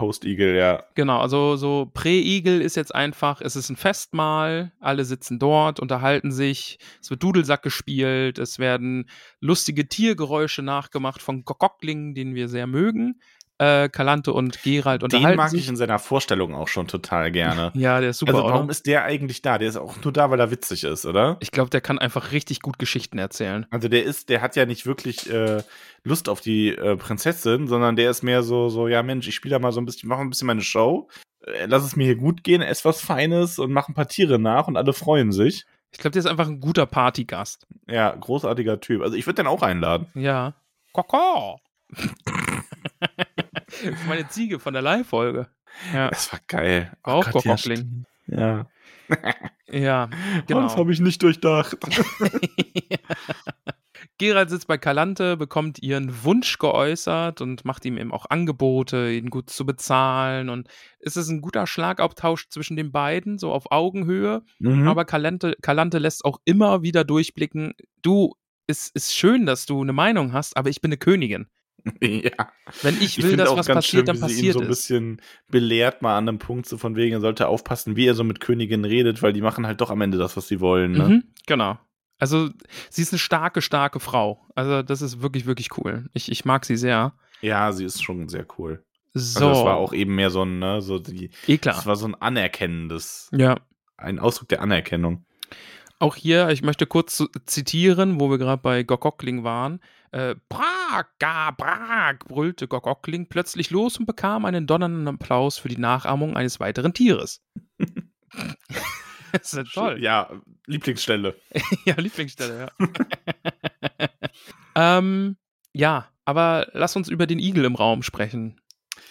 Post-Igel, ja. Genau, also so Prä-Igel ist jetzt einfach, es ist ein Festmahl, alle sitzen dort, unterhalten sich, es wird Dudelsack gespielt, es werden lustige Tiergeräusche nachgemacht von Gockling, den wir sehr mögen. Äh, Kalante und Gerald Den unterhalten mag sich. ich in seiner Vorstellung auch schon total gerne. ja, der ist super, also warum oder? ist der eigentlich da? Der ist auch nur da, weil er witzig ist, oder? Ich glaube, der kann einfach richtig gut Geschichten erzählen. Also der ist, der hat ja nicht wirklich äh, Lust auf die äh, Prinzessin, sondern der ist mehr so, so, ja Mensch, ich spiele da mal so ein bisschen, mache ein bisschen meine Show, äh, lass es mir hier gut gehen, ess was Feines und mach ein paar Tiere nach und alle freuen sich. Ich glaube, der ist einfach ein guter Partygast. Ja, großartiger Typ. Also ich würde den auch einladen. Ja. Koko! Meine Ziege von der Live-Folge. Ja, Das war geil. war auch Gott, ja, Gockling. Ja. Ja, Genau. Das habe ich nicht durchdacht. Gerald sitzt bei Kalante, bekommt ihren Wunsch geäußert und macht ihm eben auch Angebote, ihn gut zu bezahlen. Und es ist ein guter Schlagabtausch zwischen den beiden, so auf Augenhöhe. Mhm. Aber Kalante, Kalante lässt auch immer wieder durchblicken, du, es ist schön, dass du eine Meinung hast, aber ich bin eine Königin. ja. Wenn ich will, finde dass auch was ganz passiert, schön, dann passiert so ein es. bisschen belehrt, mal an einem Punkt, so von wegen, er sollte aufpassen, wie er so mit Königinnen redet, weil die machen halt doch am Ende das, was sie wollen. Ne? Mhm, genau. Also, sie ist eine starke, starke Frau. Also, das ist wirklich, wirklich cool. Ich, ich mag sie sehr. Ja, sie ist schon sehr cool. So, Also das war auch eben mehr so ein, ne, so die, eh das klar. war so ein anerkennendes, Ja. ein Ausdruck der Anerkennung. Auch hier, ich möchte kurz zitieren, wo wir gerade bei Gockling waren. Äh, Prag, ga, Prag, brüllte Gockling plötzlich los und bekam einen donnernden Applaus für die Nachahmung eines weiteren Tieres. das ist ja toll. Ja, Lieblingsstelle. Ja, Lieblingsstelle, ja. ähm, ja, aber lass uns über den Igel im Raum sprechen.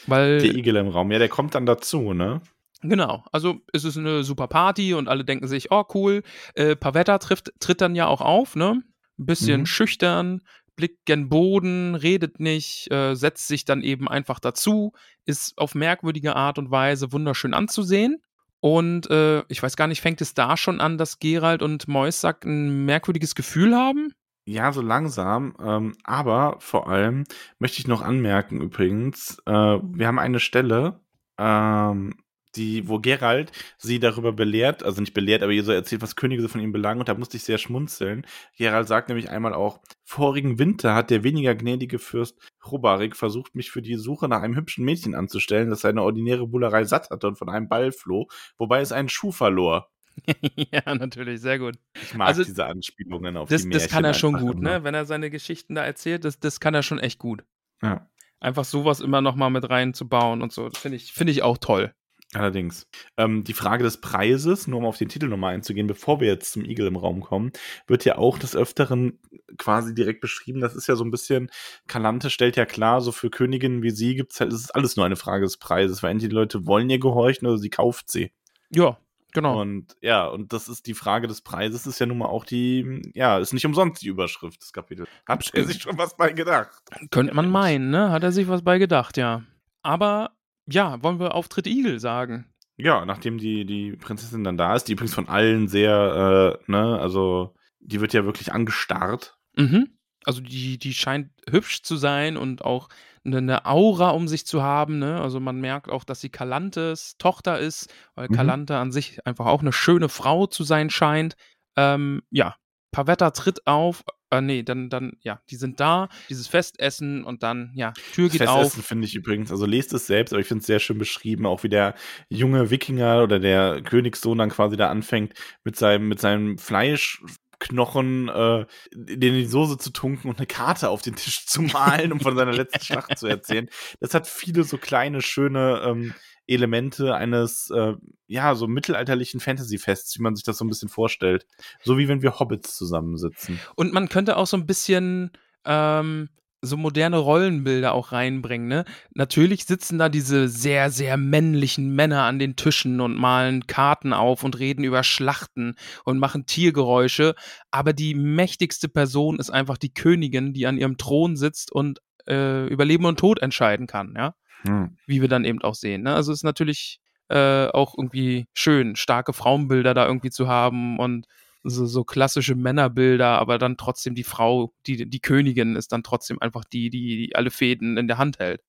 Weil, Der Igel im Raum. Ja, der kommt dann dazu, ne? genau, also es ist eine super Party und alle denken sich, oh cool, äh, Pavetta trifft, tritt dann ja auch auf, ne? Ein bisschen Mhm. schüchtern, blickt gen Boden, redet nicht, äh, setzt sich dann eben einfach dazu, ist auf merkwürdige Art und Weise wunderschön anzusehen. Und äh, ich weiß gar nicht, fängt es da schon an, dass Gerald und Moisack ein merkwürdiges Gefühl haben? Ja, so langsam. Ähm, aber vor allem möchte ich noch anmerken übrigens, äh, wir haben eine Stelle, ähm, die, wo Gerald sie darüber belehrt, also nicht belehrt, aber ihr so erzählt, was Könige so von ihm belangen, und da musste ich sehr schmunzeln. Gerald sagt nämlich einmal auch, vorigen Winter hat der weniger gnädige Fürst Robarik versucht, mich für die Suche nach einem hübschen Mädchen anzustellen, das seine ordinäre Bullerei satt hatte und von einem Ball floh, wobei es einen Schuh verlor. ja, natürlich, sehr gut. Ich mag also, diese Anspielungen auf das, die Märchen Das kann er schon gut, ne? Wenn er seine Geschichten da erzählt, das, das kann er schon echt gut. Ja. Einfach sowas immer nochmal mit reinzubauen und so, finde ich, find ich auch toll. Allerdings. Ähm, die Frage des Preises, nur um auf den Titel nochmal einzugehen, bevor wir jetzt zum Igel im Raum kommen, wird ja auch des Öfteren quasi direkt beschrieben. Das ist ja so ein bisschen, Kalante stellt ja klar, so für Königinnen wie sie gibt halt, es ist alles nur eine Frage des Preises, weil entweder die Leute wollen ihr gehorchen oder sie kauft sie. Ja, Genau. Und ja, und das ist die Frage des Preises, ist ja nun mal auch die, ja, ist nicht umsonst die Überschrift des Kapitels. Hat er sich schon was bei gedacht? Könnte man meinen, ne? Hat er sich was bei gedacht, ja. Aber ja, wollen wir Auftritt Igel sagen? Ja, nachdem die, die Prinzessin dann da ist, die übrigens von allen sehr, äh, ne, also die wird ja wirklich angestarrt. Mhm. Also die, die scheint hübsch zu sein und auch eine Aura um sich zu haben. Ne? Also man merkt auch, dass sie Kalantes Tochter ist, weil mhm. Kalante an sich einfach auch eine schöne Frau zu sein scheint. Ähm, ja, Pavetta tritt auf, äh, nee, dann, dann, ja, die sind da, dieses Festessen und dann, ja, Tür das geht Festessen auf. Festessen finde ich übrigens, also lest es selbst, aber ich finde es sehr schön beschrieben, auch wie der junge Wikinger oder der Königssohn dann quasi da anfängt, mit seinem, mit seinem Fleisch Knochen äh, in die Soße zu tunken und eine Karte auf den Tisch zu malen, um von seiner letzten Schlacht zu erzählen. Das hat viele so kleine, schöne ähm, Elemente eines, äh, ja, so mittelalterlichen Fantasy-Fests, wie man sich das so ein bisschen vorstellt. So wie wenn wir Hobbits zusammensitzen. Und man könnte auch so ein bisschen ähm, so moderne Rollenbilder auch reinbringen, ne? Natürlich sitzen da diese sehr, sehr männlichen Männer an den Tischen und malen Karten auf und reden über Schlachten und machen Tiergeräusche, aber die mächtigste Person ist einfach die Königin, die an ihrem Thron sitzt und äh, über Leben und Tod entscheiden kann, ja? Hm. Wie wir dann eben auch sehen, ne? Also es ist natürlich äh, auch irgendwie schön, starke Frauenbilder da irgendwie zu haben und so, so klassische Männerbilder, aber dann trotzdem die Frau, die, die Königin ist dann trotzdem einfach die, die, die alle Fäden in der Hand hält.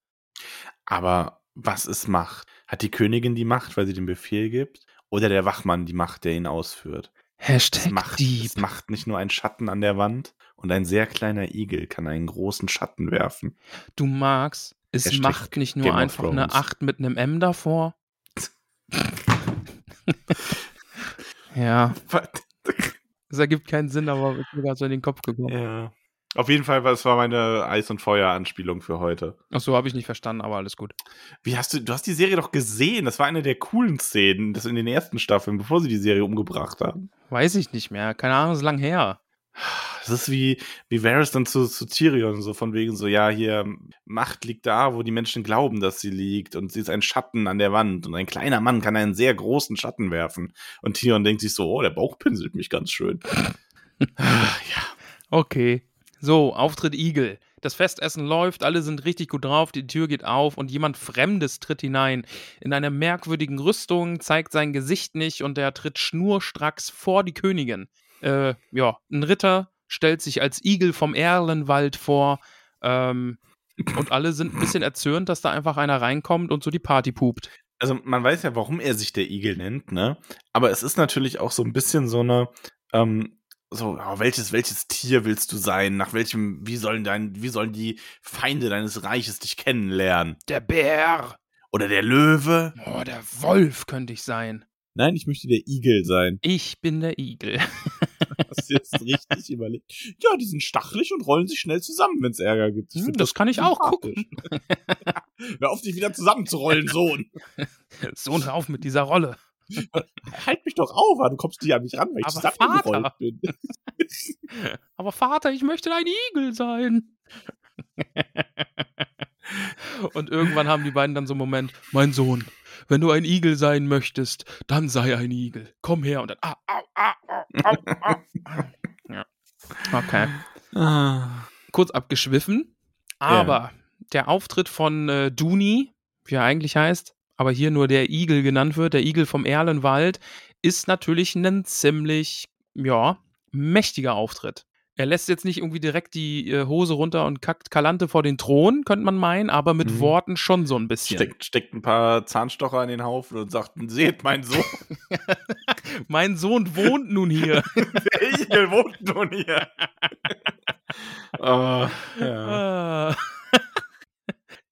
Aber was ist Macht? Hat die Königin die Macht, weil sie den Befehl gibt? Oder der Wachmann die Macht, der ihn ausführt? Hashtag es macht, Dieb. es macht nicht nur ein Schatten an der Wand und ein sehr kleiner Igel kann einen großen Schatten werfen. Du magst, es Hashtag macht nicht nur einfach eine 8 mit einem M davor. ja. Es ergibt keinen Sinn, aber ist mir gerade so in den Kopf gekommen. Ja. Auf jeden Fall, das war meine Eis- und Feuer-Anspielung für heute. Ach so, habe ich nicht verstanden, aber alles gut. Wie hast du, du hast die Serie doch gesehen. Das war eine der coolen Szenen, das in den ersten Staffeln, bevor sie die Serie umgebracht haben. Weiß ich nicht mehr. Keine Ahnung, ist lang her. Das ist wie, wie Varys dann zu, zu Tyrion, so von wegen so, ja, hier, Macht liegt da, wo die Menschen glauben, dass sie liegt und sie ist ein Schatten an der Wand und ein kleiner Mann kann einen sehr großen Schatten werfen. Und Tyrion denkt sich so, oh, der Bauch pinselt mich ganz schön. ja. Okay. So, Auftritt Igel. Das Festessen läuft, alle sind richtig gut drauf, die Tür geht auf und jemand Fremdes tritt hinein. In einer merkwürdigen Rüstung, zeigt sein Gesicht nicht und er tritt schnurstracks vor die Königin äh, ja, ein Ritter stellt sich als Igel vom Erlenwald vor. Ähm, und alle sind ein bisschen erzürnt, dass da einfach einer reinkommt und so die Party pupt. Also man weiß ja, warum er sich der Igel nennt, ne? Aber es ist natürlich auch so ein bisschen so eine, ähm, so, oh, welches, welches Tier willst du sein? Nach welchem, wie sollen dein, wie sollen die Feinde deines Reiches dich kennenlernen? Der Bär. Oder der Löwe. Oh, der Wolf könnte ich sein. Nein, ich möchte der Igel sein. Ich bin der Igel. Hast du jetzt richtig überlegt? Ja, die sind stachelig und rollen sich schnell zusammen, wenn es Ärger gibt. Hm, das, das, kann ich auch gucken. hör auf, dich wieder zusammenzurollen, Sohn. Sohn, hör auf mit dieser Rolle. halt mich doch auf, du kommst nicht an mich ran, weil ich zusammengerollt bin. Aber Vater, ich möchte ein Igel sein. Und irgendwann haben die beiden dann so einen Moment, mein Sohn, wenn du ein Igel sein möchtest, dann sei ein Igel. Komm her und dann. Au, au, au, au, au, ja. Okay. Ah. Kurz abgeschwiffen. Aber ja. der Auftritt von äh, Duni, wie er eigentlich heißt, aber hier nur der Igel genannt wird, der Igel vom Erlenwald, ist natürlich ein ziemlich, ja, mächtiger Auftritt. Er lässt jetzt nicht irgendwie direkt die äh, Hose runter und kackt Kalante vor den Thron, könnte man meinen, aber mit Mhm. Worten schon so ein bisschen. Steckt, steckt ein paar Zahnstocher in den Haufen und sagt, seht, mein Sohn, Mein Sohn wohnt nun hier. der Igel wohnt nun hier. Ah, ja. Ah.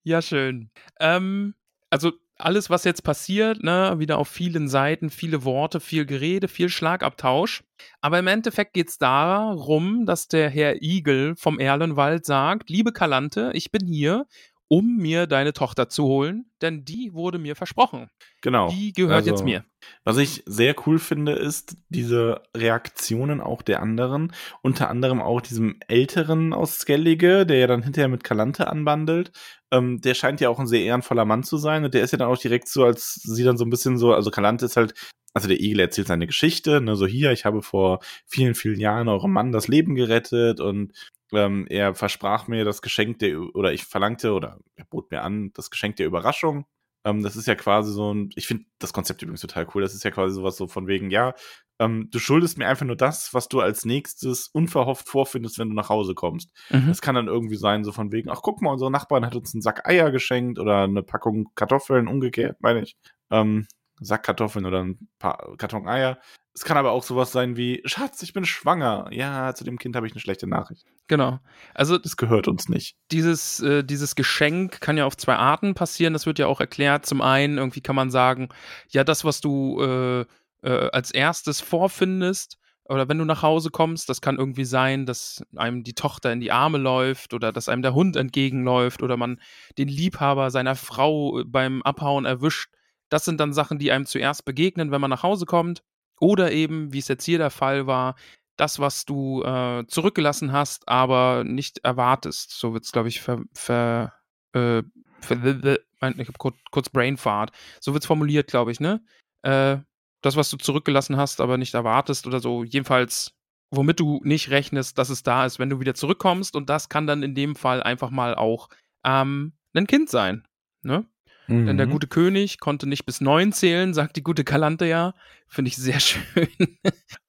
ja, schön. Ähm, also alles, was jetzt passiert, ne, wieder auf vielen Seiten, viele Worte, viel Gerede, viel Schlagabtausch. Aber im Endeffekt geht es darum, dass der Herr Igel vom Erlenwald sagt, liebe Kalante, ich bin hier, um mir deine Tochter zu holen, denn die wurde mir versprochen. Genau. Die gehört Also, jetzt mir. Was ich sehr cool finde, ist diese Reaktionen auch der anderen. Unter anderem auch diesem Älteren aus Skellige, der ja dann hinterher mit Kalante anbandelt. Ähm, der scheint ja auch ein sehr ehrenvoller Mann zu sein. Und der ist ja dann auch direkt so, als sie dann so ein bisschen so, also Kalante ist halt, also der Igel erzählt seine Geschichte, ne, so hier, ich habe vor vielen, vielen Jahren eurem Mann das Leben gerettet und ähm, er versprach mir das Geschenk der, oder ich verlangte, oder er bot mir an, das Geschenk der Überraschung. Ähm, das ist ja quasi so ein, ich finde das Konzept übrigens total cool. Das ist ja quasi sowas so von wegen, ja, ähm, du schuldest mir einfach nur das, was du als nächstes unverhofft vorfindest, wenn du nach Hause kommst. Mhm. Das kann dann irgendwie sein, so von wegen, ach guck mal, unsere Nachbarin hat uns einen Sack Eier geschenkt oder eine Packung Kartoffeln, umgekehrt, meine ich. Ähm, Sack Kartoffeln oder ein paar Karton Eier. Es kann aber auch sowas sein wie, Schatz, ich bin schwanger. Ja, zu dem Kind habe ich eine schlechte Nachricht. Genau. Also Das gehört uns nicht. dieses, äh, dieses Geschenk kann ja auf zwei Arten passieren. Das wird ja auch erklärt. Zum einen, irgendwie kann man sagen, ja, das, was du äh, äh, als erstes vorfindest, oder wenn du nach Hause kommst, das kann irgendwie sein, dass einem die Tochter in die Arme läuft oder dass einem der Hund entgegenläuft oder man den Liebhaber seiner Frau äh, beim Abhauen erwischt. Das sind dann Sachen, die einem zuerst begegnen, wenn man nach Hause kommt. Oder eben, wie es jetzt hier der Fall war, das, was du äh, zurückgelassen hast, aber nicht erwartest. So wird es, glaube ich, ver, ver, äh, ver, ich habe kurz, kurz Brainfart. So wird es formuliert, glaube ich, ne? Äh, das, was du zurückgelassen hast, aber nicht erwartest oder so. Jedenfalls, womit du nicht rechnest, dass es da ist, wenn du wieder zurückkommst. Und das kann dann in dem Fall einfach mal auch ähm, ein Kind sein. Ne? Denn der Mhm. gute König konnte nicht bis neun zählen, sagt die gute Kalante ja. Finde ich sehr schön.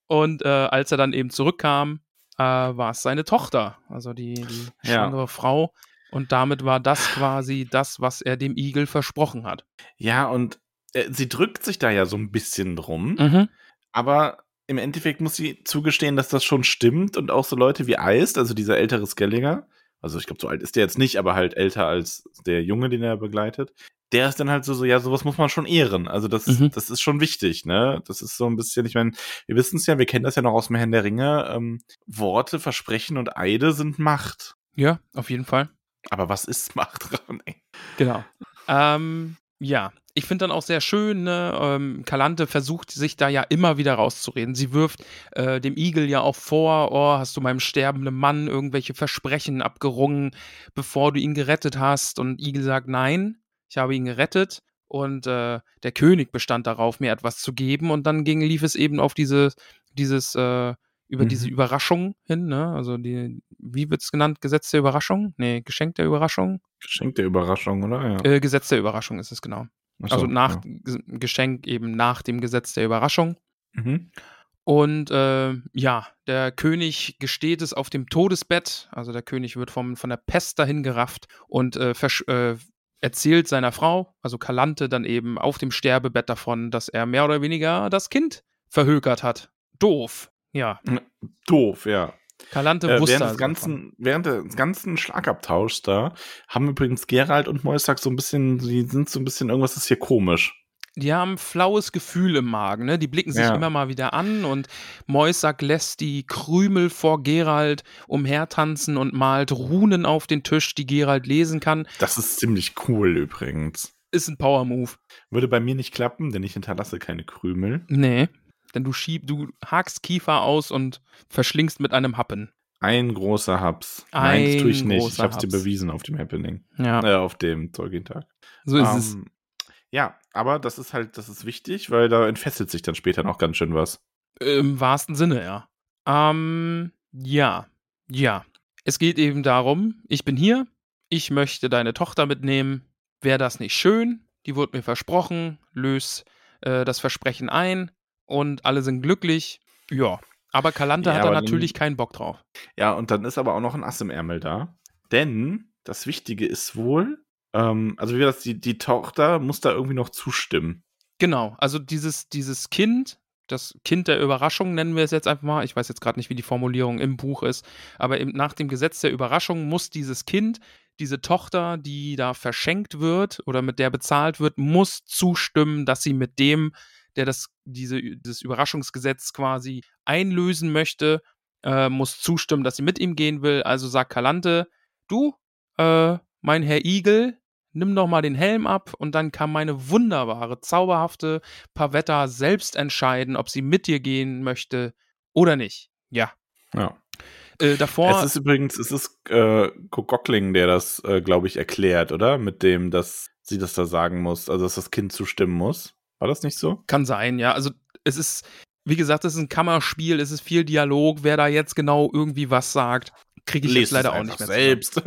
Und äh, als er dann eben zurückkam, äh, war es seine Tochter, also die, die Ja. schwangere Frau. Und damit war das quasi das, was er dem Igel versprochen hat. Ja, und äh, sie drückt sich da ja so ein bisschen drum. Mhm. Aber im Endeffekt muss sie zugestehen, dass das schon stimmt und auch so Leute wie Eist, also dieser ältere Skelliger, also ich glaube, so alt ist der jetzt nicht, aber halt älter als der Junge, den er begleitet, der ist dann halt so, so ja, sowas muss man schon ehren. Also das, Mhm. das ist schon wichtig, ne? Das ist so ein bisschen, ich meine, wir wissen es ja, wir kennen das ja noch aus dem Herrn der Ringe, ähm, Worte, Versprechen und Eide sind Macht. Ja, auf jeden Fall. Aber was ist Macht dran, ey? Genau. Ähm, ja, ich finde dann auch sehr schön, ne? ähm, Kalante versucht sich da ja immer wieder rauszureden. Sie wirft äh, dem Igel ja auch vor, oh, hast du meinem sterbenden Mann irgendwelche Versprechen abgerungen, bevor du ihn gerettet hast? Und Igel sagt, nein, ich habe ihn gerettet. Und äh, der König bestand darauf, mir etwas zu geben. Und dann ging, lief es eben auf diese, dieses, äh, über Mhm. diese Überraschung hin, ne? Also die, wie wird es genannt? Gesetz der Überraschung? Nee, Geschenk der Überraschung? Geschenk der Überraschung, oder? Ja. Äh, Gesetz der Überraschung ist es genau. So, also nach ja. Geschenk eben nach dem Gesetz der Überraschung. Mhm. Und äh, ja, der König gesteht es auf dem Todesbett. Also der König wird vom, von der Pest dahin gerafft und äh, äh, erzählt seiner Frau, also Kalante, dann eben auf dem Sterbebett davon, dass er mehr oder weniger das Kind verhökert hat. Doof. Ja, Doof, ja. Kalante Äh, wusste während, des also ganzen, während des ganzen Schlagabtauschs da haben übrigens Gerald und Moisak so ein bisschen, die sind so ein bisschen, irgendwas ist hier komisch. Die haben ein flaues Gefühl im Magen, ne? Die blicken sich Ja. immer mal wieder an und Moisak lässt die Krümel vor Gerald umhertanzen und malt Runen auf den Tisch, die Gerald lesen kann. Das ist ziemlich cool übrigens. Ist ein Power-Move. Würde bei mir nicht klappen, denn ich hinterlasse keine Krümel. Nee. Denn du schieb, du hakst Kiefer aus und verschlingst mit einem Happen. Ein großer Haps. Nein, das tue ich nicht. Ich habe es dir bewiesen auf dem Happening. Ja, Äh, auf dem Zeugentag. so ist es. Ja, aber das ist halt, das ist wichtig, weil da entfesselt sich dann später noch ganz schön was. Im wahrsten Sinne, ja. Ähm, ja. Ja. Es geht eben darum, ich bin hier, ich möchte deine Tochter mitnehmen. Wäre das nicht schön? Die wurde mir versprochen, löse äh, das Versprechen ein und alle sind glücklich. Ja. Aber Kalante Ja, hat da dann- natürlich keinen Bock drauf. Ja, und dann ist aber auch noch ein Ass im Ärmel da. Denn das Wichtige ist wohl, ähm, also wie das, die, die Tochter muss da irgendwie noch zustimmen. Genau, also dieses, dieses Kind, das Kind der Überraschung nennen wir es jetzt einfach mal. Ich weiß jetzt gerade nicht, wie die Formulierung im Buch ist, aber im, nach dem Gesetz der Überraschung muss dieses Kind, diese Tochter, die da verschenkt wird oder mit der bezahlt wird, muss zustimmen, dass sie mit dem, der das, diese, dieses Überraschungsgesetz quasi einlösen möchte, äh, muss zustimmen, dass sie mit ihm gehen will. Also sagt Kalante, du, äh, mein Herr Igel, nimm doch mal den Helm ab und dann kann meine wunderbare, zauberhafte Pavetta selbst entscheiden, ob sie mit dir gehen möchte oder nicht. Ja. Ja. Äh, davor. Es ist übrigens, es ist äh, Gockling, der das, äh, glaube ich, erklärt, oder? Mit dem, dass sie das da sagen muss, also dass das Kind zustimmen muss. War das nicht so? Kann sein, ja. Also es ist, wie gesagt, es ist ein Kammerspiel, es ist viel Dialog. Wer da jetzt genau irgendwie was sagt, kriege ich jetzt leider auch nicht mehr zusammen. selbst.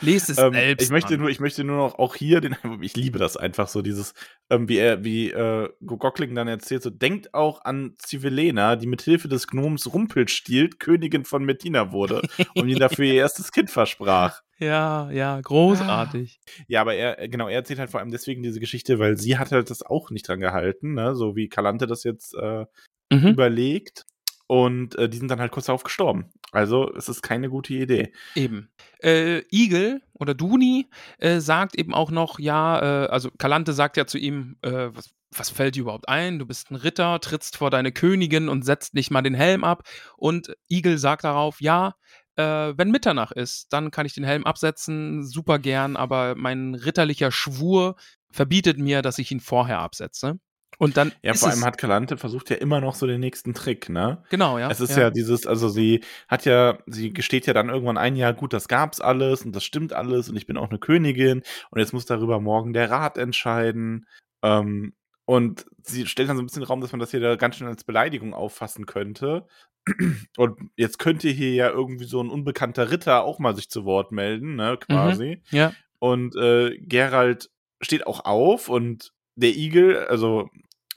Lest es ähm, selbst. ich möchte an. nur, ich möchte nur noch auch hier den, ich liebe das einfach so dieses, ähm, wie er, wie äh, Gockling dann erzählt, so denkt auch an Civelena, die mit Hilfe des Gnoms Rumpelstillt Königin von Medina wurde und ihm dafür ihr erstes Kind versprach. Ja, ja, großartig. Ja, aber er, genau, er erzählt halt vor allem deswegen diese Geschichte, weil sie hat halt das auch nicht dran gehalten, ne? so wie Kalante das jetzt äh, Mhm. überlegt. Und äh, die sind dann halt kurz darauf gestorben. Also es ist keine gute Idee. Eben. Äh, Igel oder Duni äh, sagt eben auch noch, ja, äh, also Kalante sagt ja zu ihm, äh, was, was fällt dir überhaupt ein? Du bist ein Ritter, trittst vor deine Königin und setzt nicht mal den Helm ab. Und Igel sagt darauf, ja, äh, wenn Mitternacht ist, dann kann ich den Helm absetzen, super gern, aber mein ritterlicher Schwur verbietet mir, dass ich ihn vorher absetze. Und dann Ja, vor allem hat Kalante versucht ja immer noch so den nächsten Trick, ne? genau, ja. es ist ja. dieses, also sie hat ja, sie gesteht ja dann irgendwann ein, ja gut, das gab's alles und das stimmt alles und ich bin auch eine Königin und jetzt muss darüber morgen der Rat entscheiden. Ähm, und sie stellt dann so ein bisschen Raum, dass man das hier da ganz schön als Beleidigung auffassen könnte. Und jetzt könnte hier ja irgendwie so ein unbekannter Ritter auch mal sich zu Wort melden, ne, quasi. ja. Und äh, Gerald steht auch auf und der Igel, also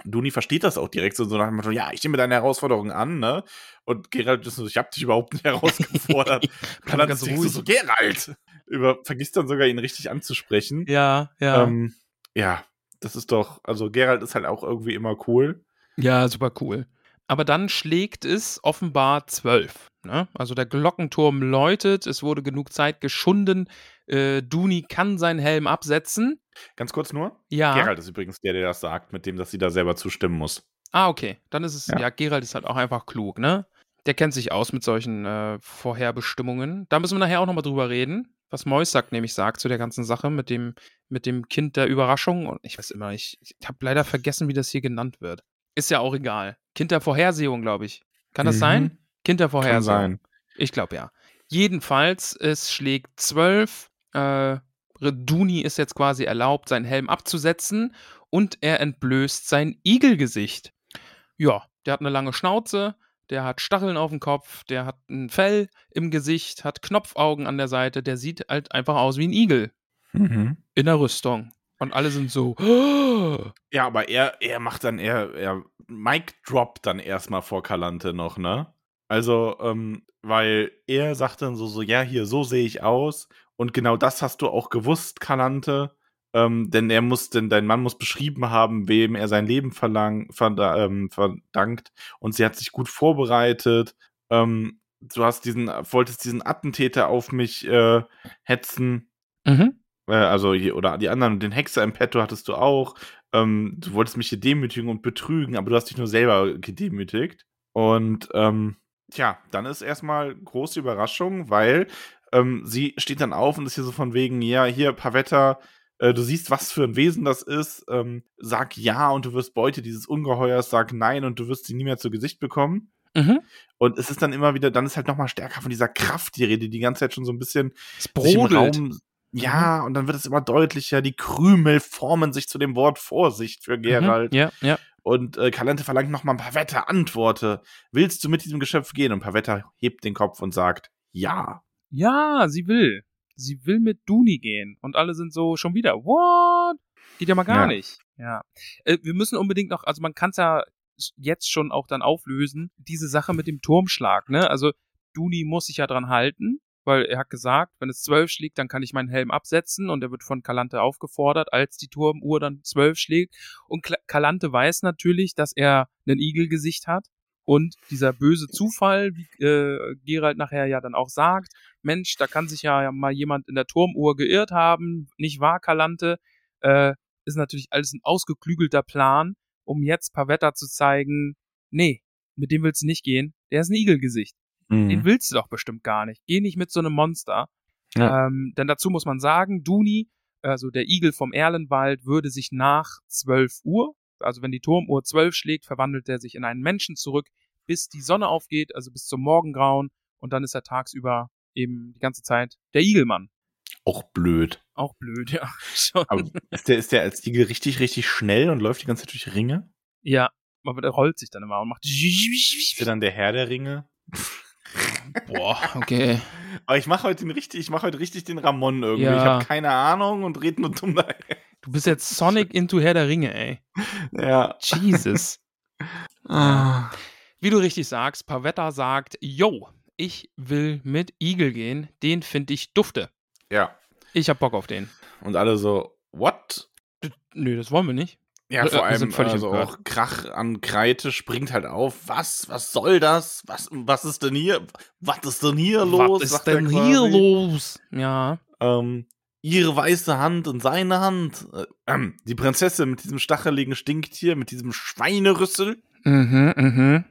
Duni versteht das auch direkt so, so nach dem Motto, ja, ich nehme deine Herausforderung an, ne? Und Gerald ist so, ich hab dich überhaupt nicht herausgefordert. Dann ganz ruhig. so, so, Gerald! Über, vergisst dann sogar, ihn richtig anzusprechen. Ja, ja. Ähm, ja, das ist doch, also Gerald ist halt auch irgendwie immer cool. Ja, super cool. Aber dann schlägt es offenbar zwölf. Ne? Also der Glockenturm läutet, es wurde genug Zeit geschunden. Äh, Duni kann seinen Helm absetzen. Ganz kurz nur. Ja. Gerald ist übrigens der, der das sagt, mit dem, dass sie da selber zustimmen muss. Ah, okay. Dann ist es, ja. Ja. Gerald ist halt auch einfach klug, ne? Der kennt sich aus mit solchen äh, Vorherbestimmungen. Da müssen wir nachher auch nochmal drüber reden, was Moisak nämlich sagt zu der ganzen Sache mit dem, mit dem Kind der Überraschung. Und ich weiß immer, ich, ich habe leider vergessen, wie das hier genannt wird. Ist ja auch egal. Kind der Vorhersehung, glaube ich. Kann das Mhm. sein? Kind der Kann Vorhersehung. sein. Ich glaube ja. Jedenfalls, es schlägt zwölf. Äh, Duni ist jetzt quasi erlaubt, seinen Helm abzusetzen und er entblößt sein Igelgesicht. Ja, der hat eine lange Schnauze, der hat Stacheln auf dem Kopf, der hat ein Fell im Gesicht, hat Knopfaugen an der Seite, der sieht halt einfach aus wie ein Igel Mhm. in der Rüstung. Und alle sind so, Ja, aber er, er macht dann, er, er Mike droppt dann erstmal vor Kalante noch, ne? Also, ähm, weil er sagt dann so, so, ja, hier, so sehe ich aus. Und genau das hast du auch gewusst, Kalante. Ähm, denn er muss, denn dein Mann muss beschrieben haben, wem er sein Leben verlang, verda ähm, verdankt. Und sie hat sich gut vorbereitet. Ähm, du hast diesen, wolltest diesen Attentäter auf mich äh, hetzen. mhm. Äh, also hier, oder die anderen, den Hexer im Petto hattest du auch. Ähm, du wolltest mich hier demütigen und betrügen, aber du hast dich nur selber gedemütigt. Und ähm, tja, dann ist erstmal große Überraschung, weil ähm, sie steht dann auf und ist hier so von wegen, ja, hier, Pavetta, äh, du siehst, was für ein Wesen das ist. Ähm, sag ja und du wirst Beute dieses Ungeheuers, sag nein und du wirst sie nie mehr zu Gesicht bekommen. Mhm. Und es ist dann immer wieder, dann ist halt nochmal stärker von dieser Kraft die Rede, die die ganze Zeit schon so ein bisschen Es sich im brodelt. Raum. Ja, und dann wird es immer deutlicher, die Krümel formen sich zu dem Wort Vorsicht für Gerald. Mhm. Ja, ja. Und äh, Kalente verlangt nochmal Pavetta, antworte. Willst du mit diesem Geschöpf gehen? Und Pavetta hebt den Kopf und sagt, ja. Ja, sie will. Sie will mit Duni gehen. Und alle sind so schon wieder, what? Geht ja mal gar Ja. nicht. Ja. Äh, wir müssen unbedingt noch, also man kann es ja jetzt schon auch dann auflösen, diese Sache mit dem Turmschlag, ne? Also Duni muss sich ja dran halten, weil er hat gesagt, wenn es zwölf schlägt, dann kann ich meinen Helm absetzen und er wird von Kalante aufgefordert, als die Turmuhr dann zwölf schlägt. Und Kalante weiß natürlich, dass er ein Igelgesicht hat und dieser böse Zufall, wie äh, Gerald nachher ja dann auch sagt, Mensch, da kann sich ja mal jemand in der Turmuhr geirrt haben, nicht wahr, Kalante? Äh, ist natürlich alles ein ausgeklügelter Plan, um jetzt Pavetta zu zeigen, nee, mit dem willst du nicht gehen, der ist ein Igelgesicht. Mhm. Den willst du doch bestimmt gar nicht. Geh nicht mit so einem Monster. Ja. Ähm, denn dazu muss man sagen, Duni, also der Igel vom Erlenwald, würde sich nach 12 Uhr, also wenn die Turmuhr 12 schlägt, verwandelt er sich in einen Menschen zurück, bis die Sonne aufgeht, also bis zum Morgengrauen. Und dann ist er tagsüber eben die ganze Zeit der Igelmann. Auch blöd. Auch blöd, ja. Aber ist der, ist der als Igel richtig, richtig schnell und läuft die ganze Zeit durch Ringe? Ja, aber der rollt sich dann immer und macht. Ist der dann der Herr der Ringe? Boah, okay. Aber ich mache heute richtig, ich mache heute richtig den Ramon irgendwie. Ja. Ich habe keine Ahnung und rede nur dumm daher. Du bist jetzt Sonic into Herr der Ringe, ey. Ja. Jesus. ah. Wie du richtig sagst, Pavetta sagt, yo, ich will mit Igel gehen, den finde ich dufte. Ja. Ich hab Bock auf den. Und alle so, what? Nö, das wollen wir nicht. Ja, vor allem also auch Krach an Kreite springt halt auf. Was? Was soll das? Was, was ist denn hier? Was ist denn hier los? Was ist denn hier los? Ja. Ähm, ihre weiße Hand und seine Hand. Äh, die Prinzessin mit diesem stacheligen Stinktier, mit diesem Schweinerüssel. Mhm, mhm.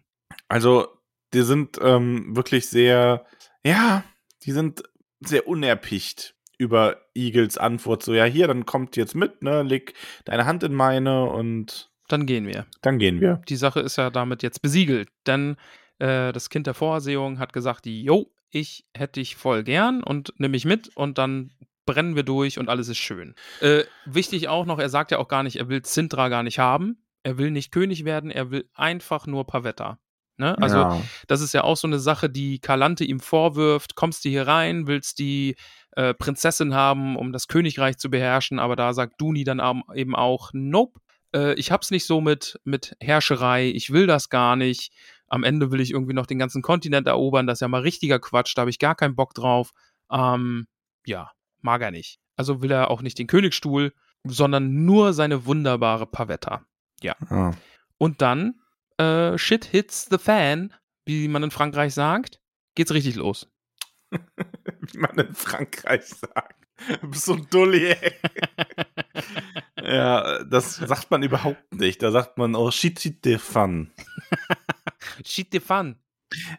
Also, die sind ähm, wirklich sehr, ja, die sind sehr unerpicht über Eagles Antwort so, ja, hier, dann kommt jetzt mit, ne, leg deine Hand in meine und dann gehen wir. Dann gehen wir. Die Sache ist ja damit jetzt besiegelt, denn äh, das Kind der Vorsehung hat gesagt, jo, ich hätte dich voll gern und nimm mich mit und dann brennen wir durch und alles ist schön. Äh, wichtig auch noch, er sagt ja auch gar nicht, er will Zintra gar nicht haben. Er will nicht König werden, er will einfach nur Pavetta. Ne? Also, ja. das ist ja auch so eine Sache, die Kalante ihm vorwirft. Kommst du hier rein, willst die äh, Prinzessin haben, um das Königreich zu beherrschen, aber da sagt Duni dann eben auch, nope, äh, ich hab's nicht so mit, mit Herrscherei, ich will das gar nicht. Am Ende will ich irgendwie noch den ganzen Kontinent erobern, das ist ja mal richtiger Quatsch, da habe ich gar keinen Bock drauf. Ähm, ja, mag er nicht. Also will er auch nicht den Königsstuhl, sondern nur seine wunderbare Pavetta. Ja. Oh. Und dann, äh, shit hits the fan, wie man in Frankreich sagt, geht's richtig los. wie man in Frankreich sagt. Du bist so ein Dulli, ey. ja, das sagt man überhaupt nicht. Da sagt man oh, Chititefan. Chitefan.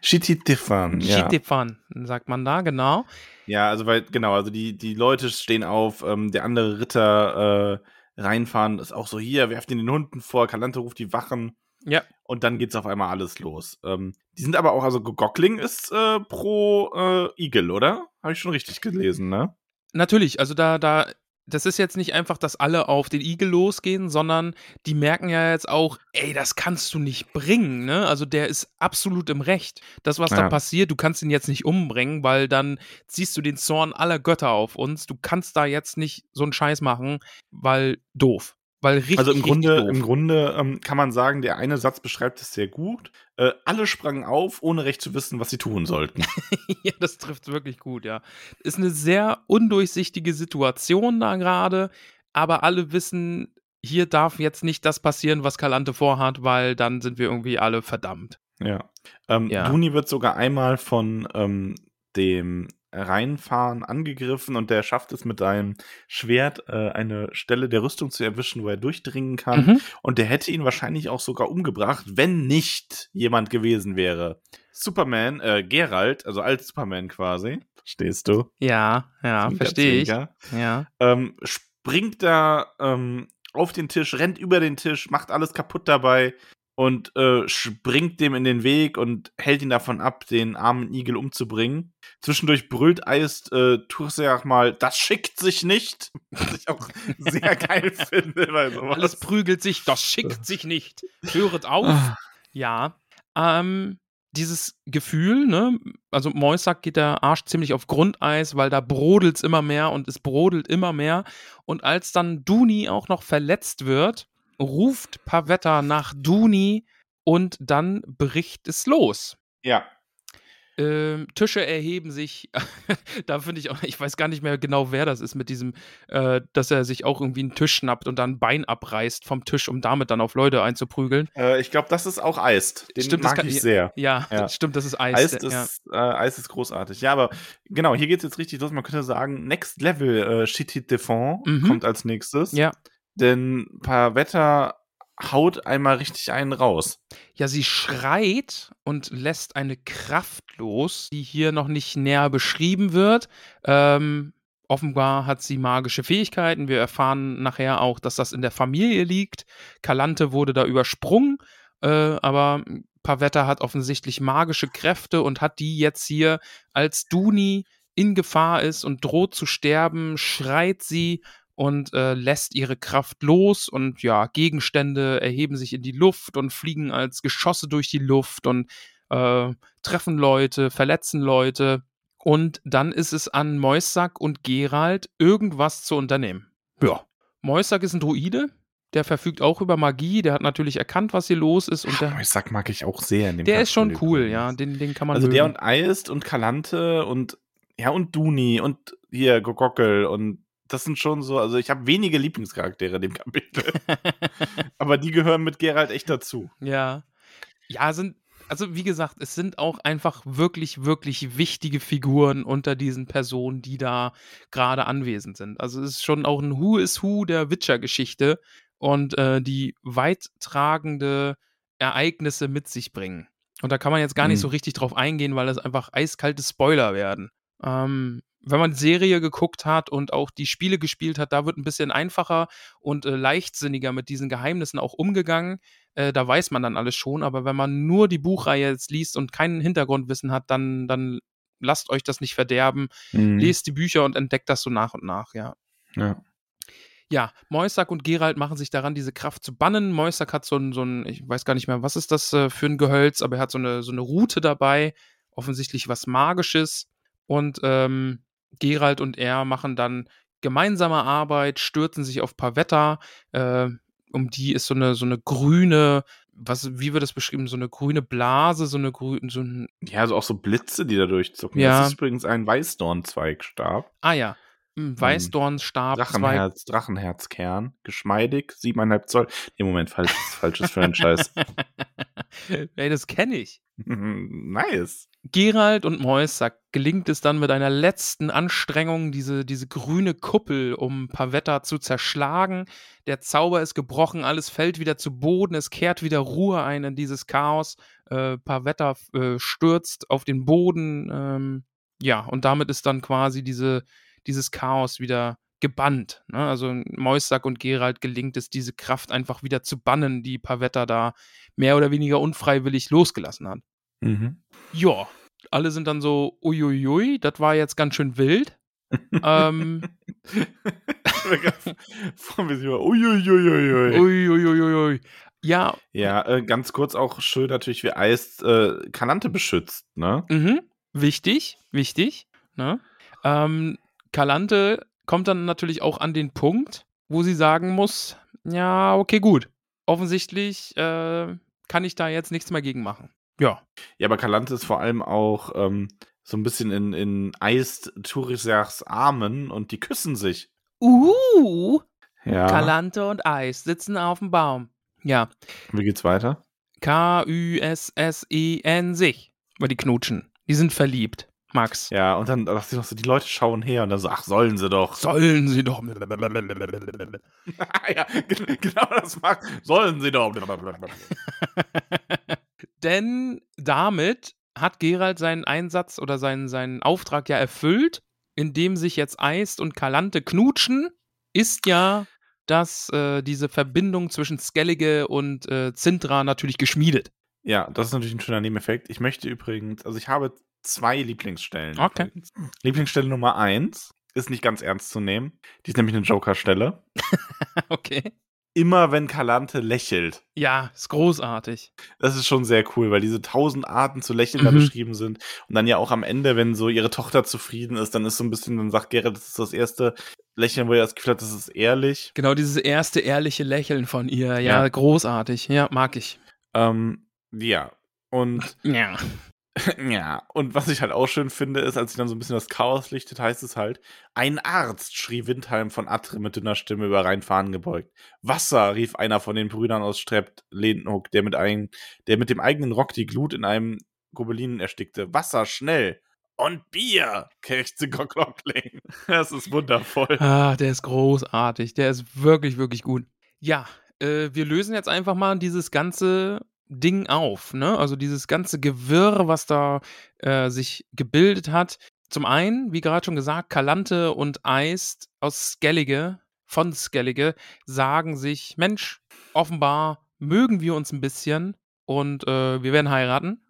Chititefan, ja. Chitefan, sagt man da, genau. Ja, also weil, genau, also die, die Leute stehen auf, ähm, der andere Ritter äh, reinfahren, ist auch so, hier, werft ihn den Hunden vor, Kalante ruft die Wachen. Ja. Und dann geht's auf einmal alles los. Ähm, die sind aber auch, also Gockling ist äh, pro äh, Eagle, oder? Habe ich schon richtig gelesen, ne? Natürlich, also da, da, das ist jetzt nicht einfach, dass alle auf den Igel losgehen, sondern die merken ja jetzt auch, ey, das kannst du nicht bringen, ne? Also der ist absolut im Recht. Das, was ja. da passiert, du kannst ihn jetzt nicht umbringen, weil dann ziehst du den Zorn aller Götter auf uns. Du kannst da jetzt nicht so einen Scheiß machen, weil doof. Weil richtig, also im Grunde, im Grunde ähm, kann man sagen, der eine Satz beschreibt es sehr gut. Äh, alle sprangen auf, ohne recht zu wissen, was sie tun sollten. ja, das trifft wirklich gut, ja. Ist eine sehr undurchsichtige Situation da gerade, aber alle wissen, hier darf jetzt nicht das passieren, was Kalante vorhat, weil dann sind wir irgendwie alle verdammt. Ja. Ähm, ja. Duni wird sogar einmal von ähm, dem reinfahren, angegriffen und der schafft es mit seinem Schwert äh, eine Stelle der Rüstung zu erwischen, wo er durchdringen kann. Mhm. Und der hätte ihn wahrscheinlich auch sogar umgebracht, wenn nicht jemand gewesen wäre. Superman, äh, Geralt, also als Superman quasi, stehst du? Ja, ja, verstehe ich. Ja. Ähm, springt da ähm, auf den Tisch, rennt über den Tisch, macht alles kaputt dabei und äh, springt dem in den Weg und hält ihn davon ab, den armen Igel umzubringen. Zwischendurch brüllt Eist äh, Turseach mal, das schickt sich nicht. Was ich auch sehr geil finde. Weil sowas. Alles prügelt sich, das schickt sich nicht. Höret auf. Ah. ja. Ähm, dieses Gefühl, ne, also Moisack geht der Arsch ziemlich auf Grundeis, weil da brodelt es immer mehr und es brodelt immer mehr. Und als dann Duni auch noch verletzt wird, ruft Pavetta nach Duni und dann bricht es los. Ja. Ähm, Tische erheben sich, da finde ich auch, ich weiß gar nicht mehr genau, wer das ist mit diesem, äh, dass er sich auch irgendwie einen Tisch schnappt und dann ein Bein abreißt vom Tisch, um damit dann auf Leute einzuprügeln. Äh, ich glaube, das ist auch Eist. Den Stimmt, das mag kann- ich sehr. Ja, Ja. Das stimmt, das ist Eis. Eist ja. ist, äh, Eis ist großartig. Ja, aber genau, hier geht es jetzt richtig los. Man könnte sagen, Next Level äh, Chitit de Fond Mhm. kommt als nächstes. Ja. Denn Pavetta haut einmal richtig einen raus. Ja, sie schreit und lässt eine Kraft los, die hier noch nicht näher beschrieben wird. Ähm, offenbar hat sie magische Fähigkeiten. Wir erfahren nachher auch, dass das in der Familie liegt. Kalante wurde da übersprungen, äh, aber Pavetta hat offensichtlich magische Kräfte und hat die jetzt hier, als Duni in Gefahr ist und droht zu sterben, schreit sie und äh, lässt ihre Kraft los und ja, Gegenstände erheben sich in die Luft und fliegen als Geschosse durch die Luft und äh, treffen Leute, verletzen Leute. Und dann ist es an Moissack und Gerald, irgendwas zu unternehmen. Ja. Moissack ist ein Druide, der verfügt auch über Magie, der hat natürlich erkannt, was hier los ist und der, Ich sag, mag ich auch sehr der ist schon cool, übrigens. ja, den, den kann man Also der mögen. und Eist und Kalante und ja und Duni und hier Gogockel und das sind schon so, also ich habe wenige Lieblingscharaktere in dem Kapitel, aber die gehören mit Gerald echt dazu. Ja. Ja, sind, also wie gesagt, es sind auch einfach wirklich, wirklich wichtige Figuren unter diesen Personen, die da gerade anwesend sind. Also es ist schon auch ein Who is Who der Witcher-Geschichte und äh, die weittragende Ereignisse mit sich bringen. Und da kann man jetzt gar nicht Mhm. so richtig drauf eingehen, weil das einfach eiskalte Spoiler werden. Ähm, wenn man Serie geguckt hat und auch die Spiele gespielt hat, da wird ein bisschen einfacher und äh, leichtsinniger mit diesen Geheimnissen auch umgegangen. Äh, da weiß man dann alles schon, aber wenn man nur die Buchreihe jetzt liest und kein Hintergrundwissen hat, dann, dann lasst euch das nicht verderben. Mhm. Lest die Bücher und entdeckt das so nach und nach, ja. Ja. Ja, Moisak und Gerald machen sich daran, diese Kraft zu bannen. Moisak hat so ein, so ein, ich weiß gar nicht mehr, was ist das äh, für ein Gehölz, aber er hat so eine, so eine Route dabei, offensichtlich was Magisches. Und ähm, Gerald und er machen dann gemeinsame Arbeit, stürzen sich auf Pavetta. Äh, um die ist so eine, so eine grüne, was, wie wird das beschrieben, so eine grüne Blase, so eine grüne, so ein, Ja, also auch so Blitze, die da durchzucken. Ja. Das ist übrigens ein Weißdornzweigstab. ah ja, ein Weißdornstab, Drachenherz, Drachenherzkern, geschmeidig, siebeneinhalb Zoll. Nee, Moment, falsches, falsches Franchise. Ey, das kenne ich. nice. Gerald und Moisack gelingt es dann mit einer letzten Anstrengung, diese, diese grüne Kuppel um Pavetta zu zerschlagen. Der Zauber ist gebrochen, alles fällt wieder zu Boden, es kehrt wieder Ruhe ein in dieses Chaos. Äh, Pavetta äh, stürzt auf den Boden. Ähm, ja, und damit ist dann quasi diese, dieses Chaos wieder gebannt. Ne? Also Moisack und Gerald gelingt es, diese Kraft einfach wieder zu bannen, die Pavetta da mehr oder weniger unfreiwillig losgelassen hat. Mhm. Ja, alle sind dann so, uiuiui, das war jetzt ganz schön wild. ähm, uiuiuiui. uiuiuiui. Ja, Ja, äh, ganz kurz auch schön natürlich, wie Eis äh, Kanante beschützt, ne? mhm, wichtig, wichtig. Ne? Ähm, Kalante kommt dann natürlich auch an den Punkt, wo sie sagen muss, ja, okay, gut. Offensichtlich äh, kann ich da jetzt nichts mehr gegen machen. Ja, Ja, aber Kalante ist vor allem auch ähm, so ein bisschen in, in Eis Turisachs Armen und die küssen sich. Uh, Ja. Kalante und Eis sitzen auf dem Baum. Ja, Wie geht's weiter? K-U-S-S-E-N sich. Weil die knutschen. Die sind verliebt. Max. Ja, und dann dachte ich noch so, die Leute schauen her und dann so, ach, sollen sie doch. Sollen sie doch. ja, gen- genau das macht. Sollen sie doch. Denn damit hat Gerald seinen Einsatz oder seinen, seinen Auftrag ja erfüllt, indem sich jetzt Eist und Kalante knutschen, ist ja dass äh, diese Verbindung zwischen Skellige und äh, Zintra natürlich geschmiedet. Ja, das ist natürlich ein schöner Nebeneffekt. Ich möchte übrigens, also ich habe zwei Lieblingsstellen. Okay. übrigens. Lieblingsstelle Nummer eins ist nicht ganz ernst zu nehmen. Die ist nämlich eine Joker-Stelle. okay. Immer wenn Kalante lächelt. Ja, ist großartig. Das ist schon sehr cool, weil diese tausend Arten zu lächeln da Mhm. beschrieben sind. Und dann ja auch am Ende, wenn so ihre Tochter zufrieden ist, dann ist so ein bisschen, dann sagt Gerrit, das ist das erste Lächeln, wo er das Gefühl hat, das ist ehrlich. Genau, dieses erste ehrliche Lächeln von ihr. Ja, Ja. großartig. Ja, mag ich. Ähm, Ja. Und Ja. ja, und was ich halt auch schön finde, ist, als sich dann so ein bisschen das Chaos lichtet, heißt es halt, ein Arzt, schrie Windheim von Atre mit dünner Stimme über Rheinfahnen gebeugt. Wasser, rief einer von den Brüdern aus Strebt, Lehnhook, der mit, ein, der mit dem eigenen Rock die Glut in einem Gobelinen erstickte. Wasser, schnell! Und Bier, krächzte Gocklockling. Das ist wundervoll. Ah, der ist großartig. Der ist wirklich, wirklich gut. Ja, äh, wir lösen jetzt einfach mal dieses ganze Ding auf, ne? Also dieses ganze Gewirr, was da äh, sich gebildet hat. Zum einen, wie gerade schon gesagt, Kalante und Eist aus Skellige, von Skellige, sagen sich, Mensch, offenbar mögen wir uns ein bisschen und äh, wir werden heiraten.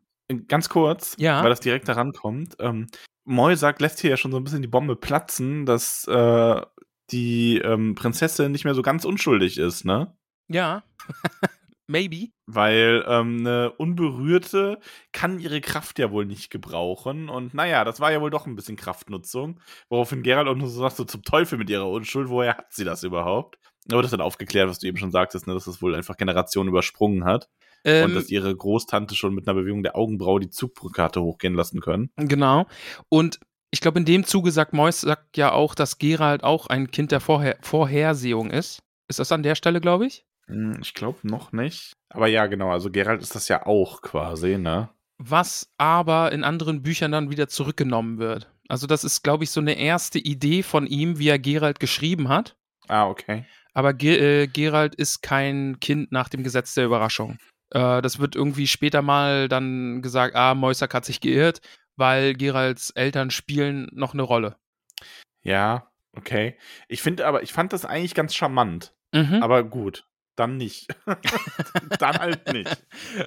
Ganz kurz, Ja. weil das direkt daran kommt. Ähm, Moisack lässt hier ja schon so ein bisschen die Bombe platzen, dass äh, die ähm, Prinzessin nicht mehr so ganz unschuldig ist, ne? Ja. Maybe. Weil ähm, eine Unberührte kann ihre Kraft ja wohl nicht gebrauchen. Und naja, das war ja wohl doch ein bisschen Kraftnutzung. Woraufhin Gerald auch nur so sagt, so zum Teufel mit ihrer Unschuld, woher hat sie das überhaupt? Aber das hat aufgeklärt, was du eben schon sagtest, ne, dass das wohl einfach Generationen übersprungen hat. Ähm, und dass ihre Großtante schon mit einer Bewegung der Augenbraue die Zugbrückkarte hochgehen lassen können. Genau. Und ich glaube, in dem Zuge sagt Mois sagt ja auch, dass Gerald auch ein Kind der Vorher Vorhersehung ist. Ist das an der Stelle, glaube ich? Hm, Ich glaube noch nicht. Aber ja, genau. Also Gerald ist das ja auch quasi, ne? Was aber in anderen Büchern dann wieder zurückgenommen wird. Also, das ist, glaube ich, so eine erste Idee von ihm, wie er Gerald geschrieben hat. Ah, okay. Aber Ge äh, Gerald ist kein Kind nach dem Gesetz der Überraschung. Äh, das wird irgendwie später mal dann gesagt, ah, Moisack hat sich geirrt, weil Geralds Eltern spielen noch eine Rolle. Ja, okay. Ich finde aber, ich fand das eigentlich ganz charmant. Mhm. Aber gut, dann nicht. dann halt nicht.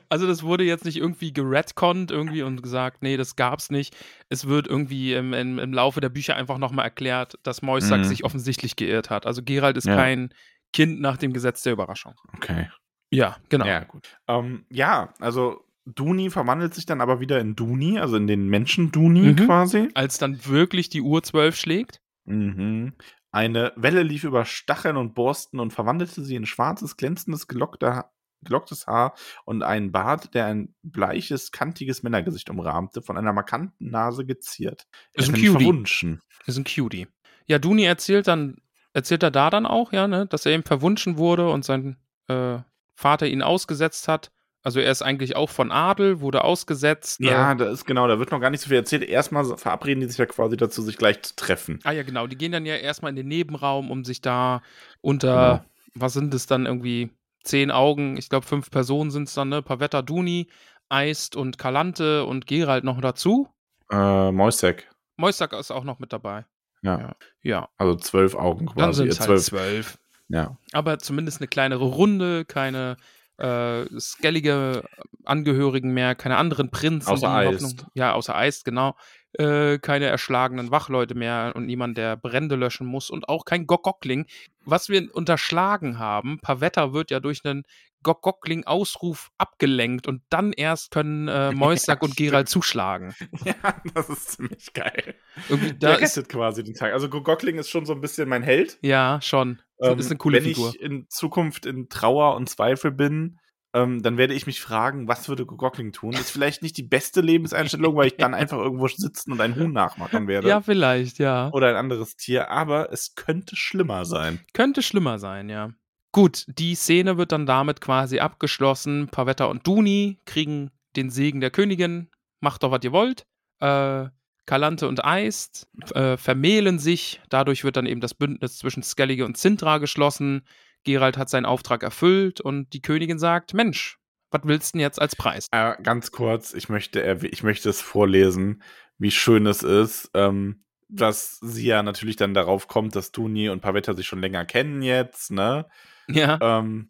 Also das wurde jetzt nicht irgendwie geredconnt irgendwie und gesagt, nee, das gab's nicht. Es wird irgendwie im, im, im Laufe der Bücher einfach nochmal erklärt, dass Moisack Mhm. sich offensichtlich geirrt hat. Also Gerald ist Ja. kein Kind nach dem Gesetz der Überraschung. Okay. Ja, genau. Ja, gut. Ähm, ja, also Duni verwandelt sich dann aber wieder in Duni, also in den Menschen Duni Mhm. quasi. Als dann wirklich die Uhr zwölf schlägt. Mhm. Eine Welle lief über Stacheln und Borsten und verwandelte sie in schwarzes, glänzendes, gelockte, gelocktes Haar und einen Bart, der ein bleiches, kantiges Männergesicht umrahmte, von einer markanten Nase geziert. Er Ist ein Cutie. verwunschen. Ist ein Cutie. Ja, Duni erzählt dann, erzählt er da dann auch, ja, ne, dass er eben verwunschen wurde und sein äh, Vater ihn ausgesetzt hat. Also er ist eigentlich auch von Adel, wurde ausgesetzt. Ja, Äh, da ist genau, da wird noch gar nicht so viel erzählt. Erstmal verabreden die sich ja quasi dazu, sich gleich zu treffen. ah ja, genau. Die gehen dann ja erstmal in den Nebenraum, um sich da unter, Genau. was sind es dann irgendwie, zehn Augen, ich glaube fünf Personen sind es dann, ne? Pavetta, Duni, Eist und Kalante und Gerald noch dazu. Äh, Moisek. Moisack ist auch noch mit dabei. Ja. Ja. Ja, Also zwölf Augen dann quasi. sind äh, es halt zwölf. zwölf. Ja. aber zumindest eine kleinere Runde, keine äh, skellige Angehörigen mehr, keine anderen Prinzen. Außer. Hoffnung, ja, außer Eist, genau. Äh, keine erschlagenen Wachleute mehr und niemand, der Brände löschen muss und auch kein Gockgockling. Was wir unterschlagen haben, Pavetta wird ja durch einen Gockgockling-Ausruf abgelenkt und dann erst können äh, Moisack und Gerald zuschlagen. ja, das ist ziemlich geil. Irgendwie, Der da ist, rettet quasi den Tag. Also Gockling ist schon so ein bisschen mein Held. ja, schon. Ähm, ist eine coole wenn Figur. ich in Zukunft in Trauer und Zweifel bin, ähm, dann werde ich mich fragen, was würde Gockling tun? Ist vielleicht nicht die beste Lebenseinstellung, weil ich dann einfach irgendwo sitzen und ein Huhn nachmachen werde. Ja, vielleicht, ja. Oder ein anderes Tier, aber es könnte schlimmer sein. Könnte schlimmer sein, ja. Gut, die Szene wird dann damit quasi abgeschlossen. Pavetta und Duni kriegen den Segen der Königin. Macht doch, was ihr wollt. Äh, Kalante und Eist äh, vermählen sich. Dadurch wird dann eben das Bündnis zwischen Skellige und Sintra geschlossen. Gerald hat seinen Auftrag erfüllt und die Königin sagt: Mensch, was willst du denn jetzt als Preis? Äh, ganz kurz, ich möchte, erwäh- ich möchte es vorlesen, wie schön es ist, ähm, dass sie ja natürlich dann darauf kommt, dass Duni und Pavetta sich schon länger kennen jetzt, ne? Ja, Ähm,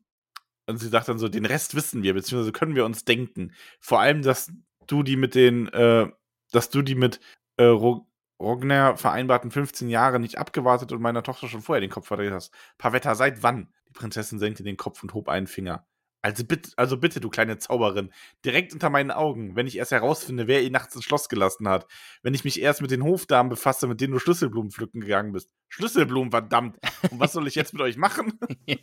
und sie sagt dann so, den Rest wissen wir, beziehungsweise können wir uns denken. Vor allem, dass du die mit den, äh, dass du die mit äh, Ro Rogner vereinbarten 15 Jahre nicht abgewartet und meiner Tochter schon vorher den Kopf verdreht hast. Pavetta, seit wann? Die Prinzessin senkte den Kopf und hob einen Finger. Also bitte, also bitte, du kleine Zauberin, direkt unter meinen Augen, wenn ich erst herausfinde, wer ihn nachts ins Schloss gelassen hat, wenn ich mich erst mit den Hofdamen befasse, mit denen du Schlüsselblumen pflücken gegangen bist. Schlüsselblumen, verdammt. Und was soll ich jetzt mit euch machen? ja,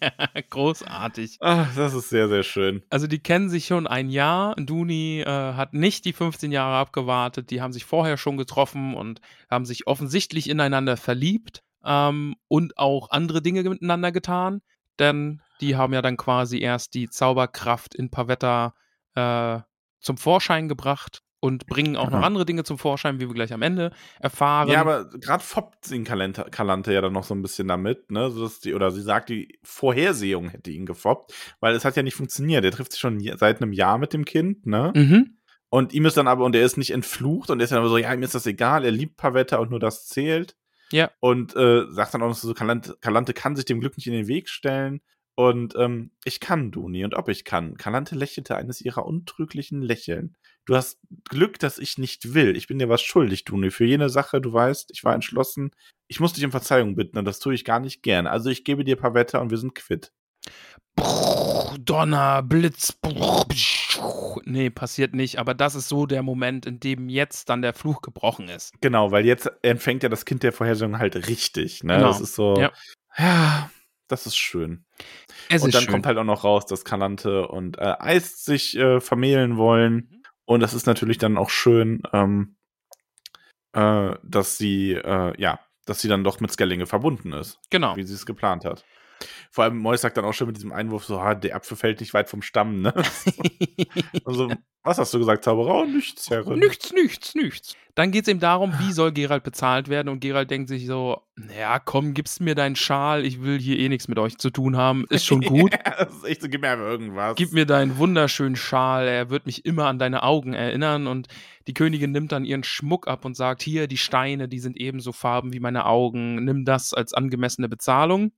großartig. Ach, das ist sehr, sehr schön. Also die kennen sich schon ein Jahr. Duni äh, hat nicht die 15 Jahre abgewartet. Die haben sich vorher schon getroffen und haben sich offensichtlich ineinander verliebt ähm, und auch andere Dinge miteinander getan. Denn die haben ja dann quasi erst die Zauberkraft in Pavetta äh, zum Vorschein gebracht und bringen auch noch andere Dinge zum Vorschein, wie wir gleich am Ende erfahren. Ja, aber gerade foppt ihn Kalante, Kalante ja dann noch so ein bisschen damit, ne? So die, oder sie sagt, die Vorhersehung hätte ihn gefoppt, weil es hat ja nicht funktioniert. Er trifft sich schon seit einem Jahr mit dem Kind, ne? Mhm. Und ihm ist dann aber, und er ist nicht entflucht und er ist dann aber so, ja, ihm ist das egal, er liebt Pavetta und nur das zählt. Ja. Und äh, sagt dann auch noch so, Kalante, Kalante kann sich dem Glück nicht in den Weg stellen. Und ähm, ich kann, Duni, und ob ich kann. Kalante lächelte eines ihrer untrüglichen Lächeln. Du hast Glück, dass ich nicht will. Ich bin dir was schuldig, Duni. Für jene Sache, du weißt, ich war entschlossen. Ich muss dich um Verzeihung bitten und das tue ich gar nicht gern. Also ich gebe dir ein paar Wetter und wir sind quitt. Donner, Blitz. Nee, passiert nicht. Aber das ist so der Moment, in dem jetzt dann der Fluch gebrochen ist. Genau, weil jetzt empfängt ja das Kind der Vorhersehung halt richtig. Ne? Genau. Das ist so. Ja. ja das ist schön. Es und ist dann schön. kommt halt auch noch raus, dass Kalante und äh, Eist sich äh, vermählen wollen. Mhm. Und das ist natürlich dann auch schön, ähm, äh, dass sie, äh, ja, dass sie dann doch mit Skellinge verbunden ist, Genau. wie sie es geplant hat. Vor allem Mois sagt dann auch schon mit diesem Einwurf so, ha, der Apfel fällt nicht weit vom Stamm, ne? also, was hast du gesagt, Zauberer? Oh, nichts, Herrin. Nichts, nichts, nichts. Dann geht es eben darum, wie soll Gerald bezahlt werden und Gerald denkt sich so, ja, komm, gibst mir deinen Schal, ich will hier eh nichts mit euch zu tun haben, ist schon gut. das ist echt so, gib mir einfach irgendwas. Gib mir deinen wunderschönen Schal, er wird mich immer an deine Augen erinnern und die Königin nimmt dann ihren Schmuck ab und sagt, hier, die Steine, die sind ebenso Farben wie meine Augen, nimm das als angemessene Bezahlung.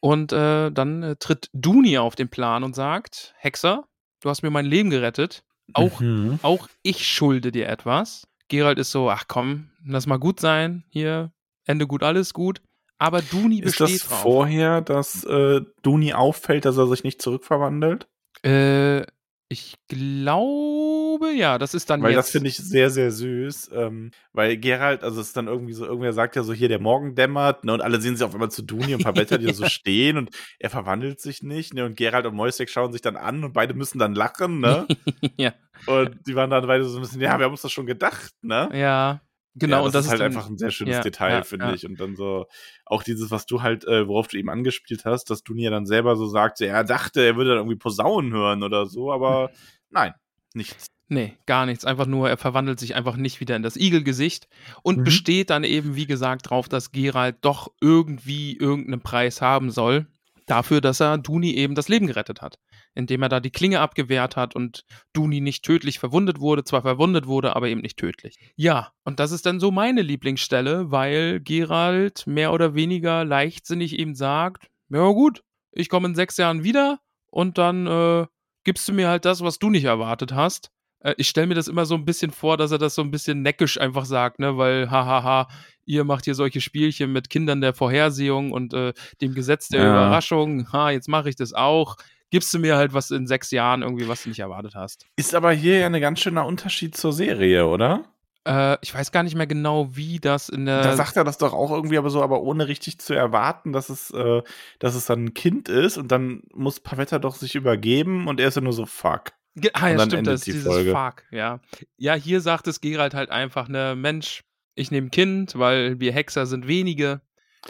Und äh, dann äh, tritt Duni auf den Plan und sagt, Hexer, du hast mir mein Leben gerettet, auch, Mhm. auch ich schulde dir etwas. Gerald ist so, ach komm, lass mal gut sein, hier, Ende gut, alles gut. Aber Duni Ist besteht das drauf. vorher, dass äh, Duni auffällt, dass er sich nicht zurückverwandelt? Äh, ich glaube, ja, das ist dann Weil jetzt. das finde ich sehr, sehr süß. Ähm, weil Gerald, also es ist dann irgendwie so, irgendwer sagt ja so, hier der Morgen dämmert, ne, und alle sehen sich auf einmal zu Duni und Pavetta, die so stehen und er verwandelt sich nicht, ne, und Gerald und Moisek schauen sich dann an und beide müssen dann lachen, ne? ja, und die waren dann beide so ein bisschen, ja, wir haben uns das schon gedacht, ne? ja, genau. ja, das und das ist halt dann, einfach ein sehr schönes ja, Detail, ja, finde ich. Und dann so, auch dieses, was du halt, äh, worauf du eben angespielt hast, dass Duni ja dann selber so sagt, er dachte, er würde dann irgendwie Posaunen hören oder so, aber nein, nichts. Nee, gar nichts. Einfach nur, er verwandelt sich einfach nicht wieder in das Igelgesicht und Mhm. besteht dann eben, wie gesagt, drauf, dass Gerald doch irgendwie irgendeinen Preis haben soll. Dafür, dass er Duni eben das Leben gerettet hat. Indem er da die Klinge abgewehrt hat und Duni nicht tödlich verwundet wurde, zwar verwundet wurde, aber eben nicht tödlich. Ja, und das ist dann so meine Lieblingsstelle, weil Gerald mehr oder weniger leichtsinnig eben sagt, ja gut, ich komme in sechs Jahren wieder und dann äh, gibst du mir halt das, was du nicht erwartet hast. Äh, ich stelle mir das immer so ein bisschen vor, dass er das so ein bisschen neckisch einfach sagt, ne, weil hahaha, ihr macht hier solche Spielchen mit Kindern der Vorhersehung und äh, dem Gesetz der Ja. Überraschung. Ha, jetzt mache ich das auch. Gibst du mir halt was in sechs Jahren irgendwie, was du nicht erwartet hast. Ist aber hier ja ein ganz schöner Unterschied zur Serie, oder? Äh, ich weiß gar nicht mehr genau, wie das in der. da sagt er das doch auch irgendwie, aber so, aber ohne richtig zu erwarten, dass es, äh, dass es dann ein Kind ist und dann muss Pavetta doch sich übergeben und er ist ja nur so, fuck. Ge ah, ja, stimmt, endet das ist die dieses Folge. Fuck, ja. Ja, hier sagt es Gerald halt einfach, ne, Mensch, ich nehme Kind, weil wir Hexer sind wenige.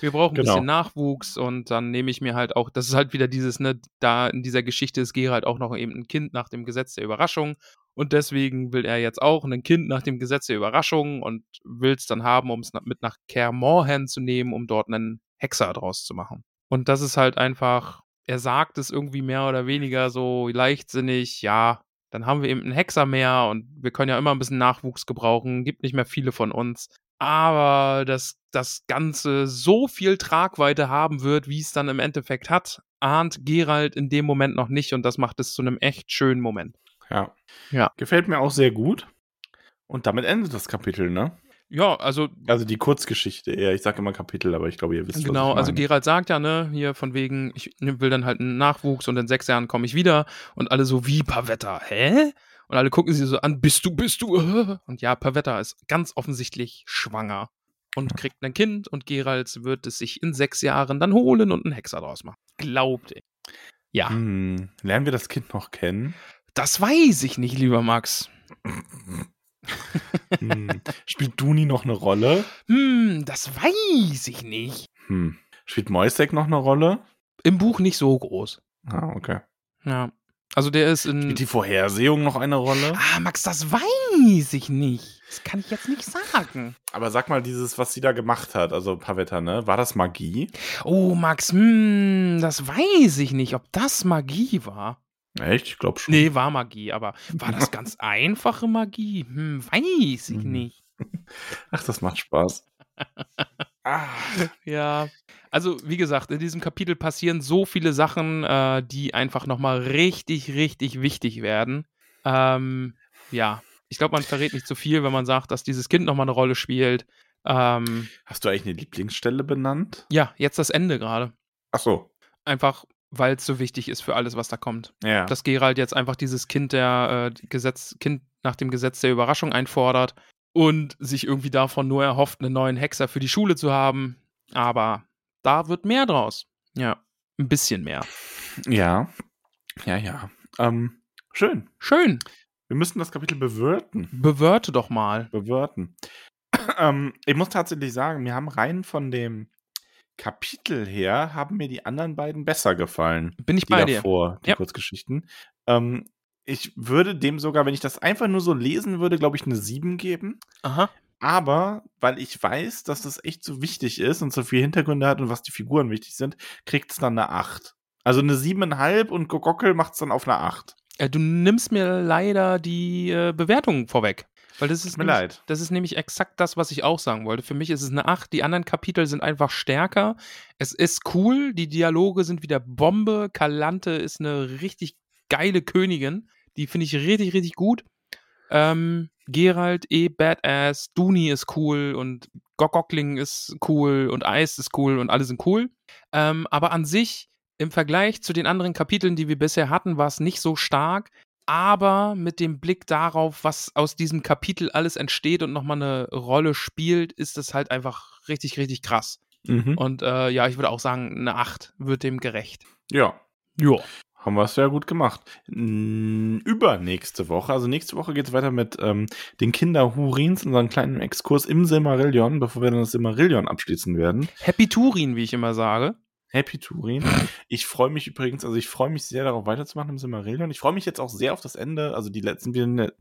Wir brauchen ein Genau. bisschen Nachwuchs und dann nehme ich mir halt auch, das ist halt wieder dieses, ne, da in dieser Geschichte ist Gerald auch noch eben ein Kind nach dem Gesetz der Überraschung und deswegen will er jetzt auch ein Kind nach dem Gesetz der Überraschung und will es dann haben, um es mit nach Kaer Morhen zu nehmen, um dort einen Hexer draus zu machen. Und das ist halt einfach, er sagt es irgendwie mehr oder weniger so leichtsinnig, ja, dann haben wir eben einen Hexer mehr und wir können ja immer ein bisschen Nachwuchs gebrauchen, gibt nicht mehr viele von uns. Aber dass das Ganze so viel Tragweite haben wird, wie es dann im Endeffekt hat, ahnt Gerald in dem Moment noch nicht und das macht es zu einem echt schönen Moment. Ja. Ja. Gefällt mir auch sehr gut. Und damit endet das Kapitel, ne? Ja, also Also die Kurzgeschichte eher. Ich sage immer Kapitel, aber ich glaube, ihr wisst Genau, also. Gerald sagt ja, ne, hier von wegen, ich will dann halt einen Nachwuchs und in sechs Jahren komme ich wieder und alle so, wie Pavetta, hä? Und alle gucken sie so an, bist du, bist du? Und ja, Pavetta ist ganz offensichtlich schwanger und kriegt ein Kind und Gerald wird es sich in sechs Jahren dann holen und einen Hexer draus machen. Glaubt er. Ja, Hm, lernen wir das Kind noch kennen? das weiß ich nicht, lieber Max. Hm. Spielt Duni noch eine Rolle? Hm, das weiß ich nicht. Hm. Spielt Moisek noch eine Rolle? Im Buch nicht so groß. Ah, okay. Ja. Also der ist in. Spielt die Vorhersehung noch eine Rolle? Ah, Max, das weiß ich nicht. Das kann ich jetzt nicht sagen. Aber sag mal, dieses, was sie da gemacht hat, also Pavetta, ne? War das Magie? Oh, Max, hm, das weiß ich nicht, ob das Magie war. Echt? Ich glaube schon. Nee, war Magie, aber war das ganz einfache Magie? Hm, weiß ich Mhm. nicht. Ach, das macht Spaß. ah. Ja, also wie gesagt, in diesem Kapitel passieren so viele Sachen, äh, die einfach nochmal richtig, richtig wichtig werden. Ähm, ja, ich glaube, man verrät nicht zu viel, wenn man sagt, dass dieses Kind nochmal eine Rolle spielt. Ähm, Hast du eigentlich eine Lieblingsstelle benannt? ja, jetzt das Ende gerade. Ach so. Einfach, weil es so wichtig ist für alles, was da kommt. Ja. Dass Gerald jetzt einfach dieses Kind der äh, Gesetz, Kind nach dem Gesetz der Überraschung einfordert und sich irgendwie davon nur erhofft, einen neuen Hexer für die Schule zu haben. Aber da wird mehr draus. Ja, ein bisschen mehr. ja. Ja, ja. Ähm, schön. Schön. Wir müssen das Kapitel bewirten. Bewörte doch mal. Bewirten. ähm, ich muss tatsächlich sagen, mir haben rein von dem Kapitel her, haben mir die anderen beiden besser gefallen. Bin ich bei dir. davor, die Ja. Kurzgeschichten. Ähm, ich würde dem sogar, wenn ich das einfach nur so lesen würde, glaube ich, eine 7 geben. Aha. Aber weil ich weiß, dass das echt so wichtig ist und so viel Hintergründe hat und was die Figuren wichtig sind, kriegt es dann eine 8. Also eine 7,5 und Gogockel macht es dann auf eine 8. Äh, du nimmst mir leider die äh, Bewertung vorweg. Weil das ist, Tut mir nämlich, leid. das ist nämlich exakt das, was ich auch sagen wollte. Für mich ist es eine 8. Die anderen Kapitel sind einfach stärker. Es ist cool. Die Dialoge sind wieder Bombe. Kalante ist eine richtig geile Königin. Die finde ich richtig, richtig gut. Ähm, Gerald eh badass. Duni ist cool und Gockling ist cool und Eis ist cool und alle sind cool. Ähm, aber an sich, im Vergleich zu den anderen Kapiteln, die wir bisher hatten, war es nicht so stark. Aber mit dem Blick darauf, was aus diesem Kapitel alles entsteht und nochmal eine Rolle spielt, ist es halt einfach richtig, richtig krass. Mhm. Und äh, ja, ich würde auch sagen, eine 8 wird dem gerecht. Ja, Ja. Haben wir es sehr gut gemacht. Übernächste Woche, also nächste Woche geht es weiter mit ähm, den Kinderhurins, unseren kleinen Exkurs im Silmarillion, bevor wir dann das Silmarillion abschließen werden. Happy Turin, wie ich immer sage. Happy Turin. Ich freue mich übrigens, also ich freue mich sehr darauf weiterzumachen im Silmarillion. Ich freue mich jetzt auch sehr auf das Ende, also die letzten, wir,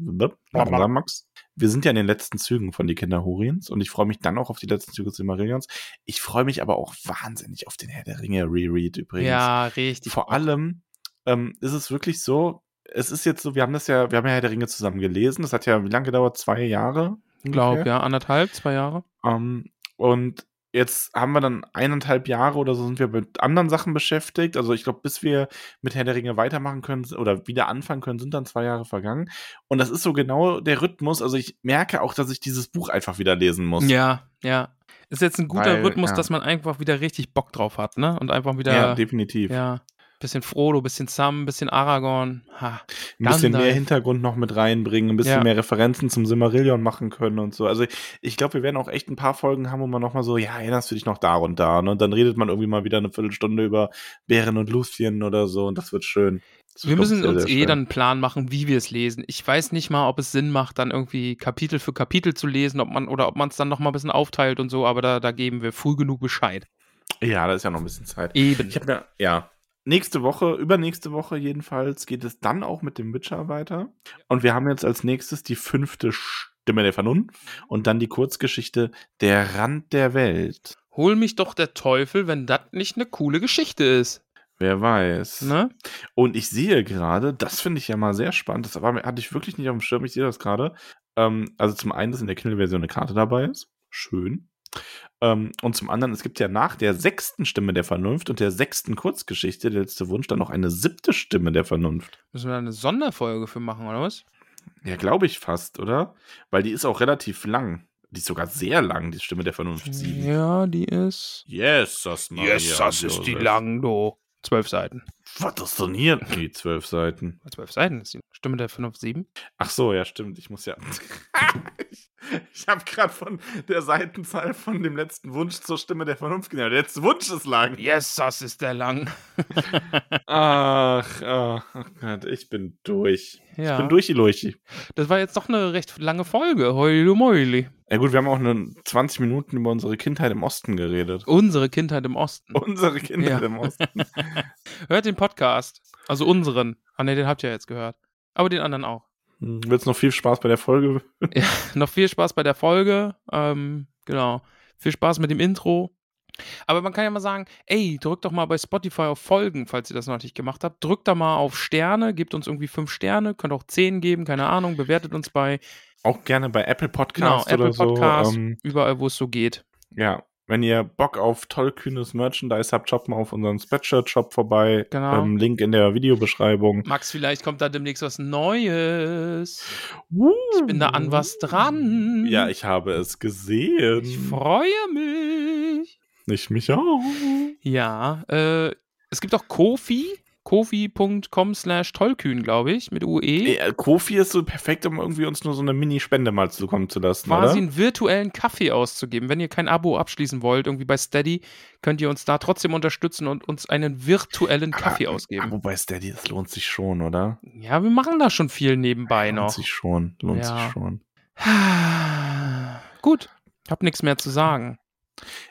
Max. Wir sind ja in den letzten Zügen von die Kinder Hurins und ich freue mich dann auch auf die letzten Züge des Silmarillions. Ich freue mich aber auch wahnsinnig auf den Herr der Ringe Reread übrigens. Ja, richtig. Vor allem ähm, ist es wirklich so, es ist jetzt so, wir haben das ja, wir haben ja Herr der Ringe zusammen gelesen. Das hat ja wie lange gedauert? Zwei Jahre? glaube ungefähr? ja, anderthalb, zwei Jahre. Ähm, und jetzt haben wir dann eineinhalb Jahre oder so sind wir mit anderen Sachen beschäftigt. Also ich glaube, bis wir mit Herr der Ringe weitermachen können oder wieder anfangen können, sind dann zwei Jahre vergangen. Und das ist so genau der Rhythmus. Also ich merke auch, dass ich dieses Buch einfach wieder lesen muss. Ja, ja. Ist jetzt ein guter Weil, Rhythmus, ja. dass man einfach wieder richtig Bock drauf hat, ne? Und einfach wieder. Ja, definitiv. Ja. Bisschen Frodo, bisschen Sam, bisschen Aragorn. Ha. ein bisschen mehr. Hintergrund noch mit reinbringen, ein bisschen Ja. mehr Referenzen zum Silmarillion machen können und so. Also ich glaube, wir werden auch echt ein paar Folgen haben, wo man noch mal so, ja, erinnerst du dich noch da und da? Ne? Und dann redet man irgendwie mal wieder eine Viertelstunde über Bären und Luthien oder so und das wird schön. Das Wir müssen uns eh dann einen Plan machen, wie wir es lesen. Ich weiß nicht mal, ob es Sinn macht, dann irgendwie Kapitel für Kapitel zu lesen, ob man oder ob man es dann noch mal ein bisschen aufteilt und so, aber da, da geben wir früh genug Bescheid. Ja, da ist ja noch ein bisschen Zeit. Eben. Ich habe mir, ja, nächste Woche, übernächste Woche jedenfalls, geht es dann auch mit dem Witcher weiter. Und wir haben jetzt als nächstes die fünfte Stimme der Vernunft und dann die Kurzgeschichte Der Rand der Welt. Hol mich doch der Teufel, wenn das nicht eine coole Geschichte ist. Wer weiß. Ne? Und ich sehe gerade, das finde ich ja mal sehr spannend, das war, hatte ich wirklich nicht auf dem Schirm, ich sehe das gerade. Ähm, also zum einen, dass in der Kindle-Version eine Karte dabei ist. Schön. Ähm, und zum anderen, es gibt ja nach der sechsten Stimme der Vernunft und der sechsten Kurzgeschichte, der letzte Wunsch, dann noch eine siebte Stimme der Vernunft. Müssen wir da eine Sonderfolge für machen, oder was? Ja, glaube ich fast, oder? Weil die ist auch relativ lang. Die ist sogar sehr lang, die Stimme der Vernunft 7. Ja, die ist. Yes, das Yes, das ist die lang, du. Zwölf Seiten. Was ist denn hier? Nee, zwölf Seiten. Zwölf Seiten ist die Stimme der Vernunft 7. Ach so, ja, stimmt. Ich muss ja. ich ich habe gerade von der Seitenzahl von dem letzten Wunsch zur Stimme der Vernunft genommen. Der letzte Wunsch ist lang. Yes, das ist der lang. Ach, oh, oh Gott, ich bin durch. Ja. Ich bin durch die Leuchi. Das war jetzt doch eine recht lange Folge. Heule Meuli. Ja gut, wir haben auch nur 20 Minuten über unsere Kindheit im Osten geredet. Unsere Kindheit im Osten. Unsere Kindheit Ja. im Osten. Hört den Podcast. Also unseren. Ah ne, den habt ihr jetzt gehört. Aber den anderen auch. Hm, Wird's noch viel Spaß bei der Folge? Noch viel Spaß bei der Folge. Ähm, genau. Viel Spaß mit dem Intro. Aber man kann ja mal sagen, ey, drückt doch mal bei Spotify auf Folgen, falls ihr das noch nicht gemacht habt. Drückt da mal auf Sterne, gebt uns irgendwie fünf Sterne, könnt auch zehn geben, keine Ahnung, bewertet uns bei Auch gerne bei Apple genau, Podcasts Apple oder so. Podcasts, Ähm, überall, wo es so geht. ja, wenn ihr Bock auf tollkühnes Merchandise habt, schaut mal auf unseren Spreadshirt-Shop vorbei. Genau. Ähm, Link in der Videobeschreibung. Max, vielleicht kommt da demnächst was Neues. Ich bin da an was dran. Ja, ich habe es gesehen. Ich freue mich. Ich mich auch. Ja, äh, es gibt auch Kofi, kofi.com slash tollkühn, glaube ich, mit UE. Äh, Kofi ist so perfekt, um irgendwie uns nur so eine Mini-Spende mal zukommen zu lassen, quasi oder? einen virtuellen Kaffee auszugeben. Wenn ihr kein Abo abschließen wollt, irgendwie bei Steady, könnt ihr uns da trotzdem unterstützen und uns einen virtuellen Kaffee ausgeben. wobei Steady, das lohnt sich schon, oder? Ja, wir machen da schon viel nebenbei lohnt noch. sich schon, lohnt Ja. sich schon. Gut, hab nichts mehr zu sagen.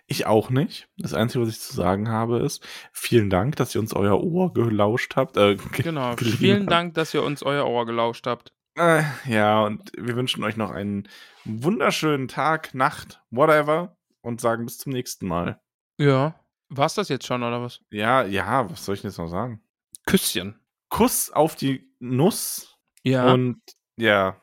Ich auch nicht. Das Einzige, was ich zu sagen habe, ist, vielen Dank, dass ihr uns euer Ohr gelauscht habt. Äh, ge- Genau. Vielen habt. Dank, dass ihr uns euer Ohr gelauscht habt. Äh, ja, und wir wünschen euch noch einen wunderschönen Tag, Nacht, whatever und sagen bis zum nächsten Mal. Ja. War's das jetzt schon, oder was? Ja, ja, was soll ich denn jetzt noch sagen? Küsschen. Kuss auf die Nuss Ja. und ja.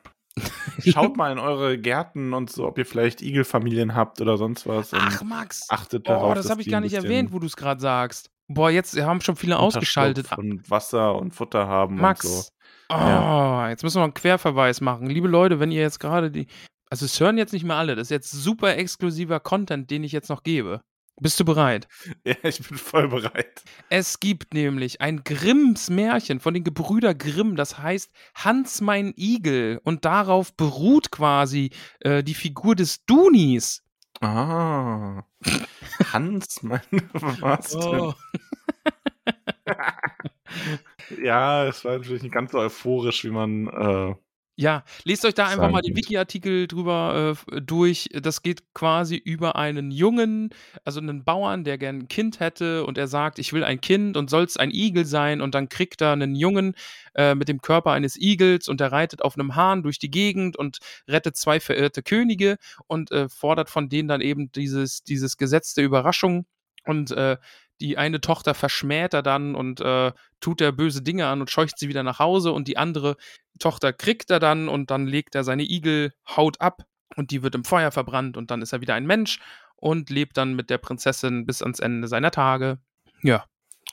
Schaut mal in eure Gärten und so, ob ihr vielleicht Igelfamilien habt oder sonst was. Ach, Max. achtet Oh, darauf. das dass habe ich gar nicht erwähnt, wo du es gerade sagst. Boah, jetzt haben schon viele ausgeschaltet. Und Wasser und Futter haben Max. und so. Oh, Ja. jetzt müssen wir einen Querverweis machen. Liebe Leute, wenn ihr jetzt gerade die. Also, es hören jetzt nicht mehr alle. Das ist jetzt super exklusiver Content, den ich jetzt noch gebe. Bist du bereit? Ja, ich bin voll bereit. Es gibt nämlich ein Grimms Märchen von den Gebrüder Grimm, das heißt Hans mein Igel und darauf beruht quasi äh, die Figur des Dunis. Ah. Hans, mein. Was Oh. denn? Ja, es war natürlich nicht ganz so euphorisch, wie man. Äh, Ja, lest euch da einfach Sagen mal den. Wiki-Artikel drüber äh, durch. Das geht quasi über einen Jungen, also einen Bauern, der gern ein Kind hätte und er sagt, ich will ein Kind und soll es ein Igel sein und dann kriegt er einen Jungen äh, mit dem Körper eines Igels und der reitet auf einem Hahn durch die Gegend und rettet zwei verirrte Könige und äh, fordert von denen dann eben dieses, dieses Gesetz der Überraschung und äh, die eine Tochter verschmäht er dann und äh, tut er böse Dinge an und scheucht sie wieder nach Hause und die andere Tochter kriegt er dann und dann legt er seine Igelhaut ab und die wird im Feuer verbrannt und dann ist er wieder ein Mensch und lebt dann mit der Prinzessin bis ans Ende seiner Tage. Ja,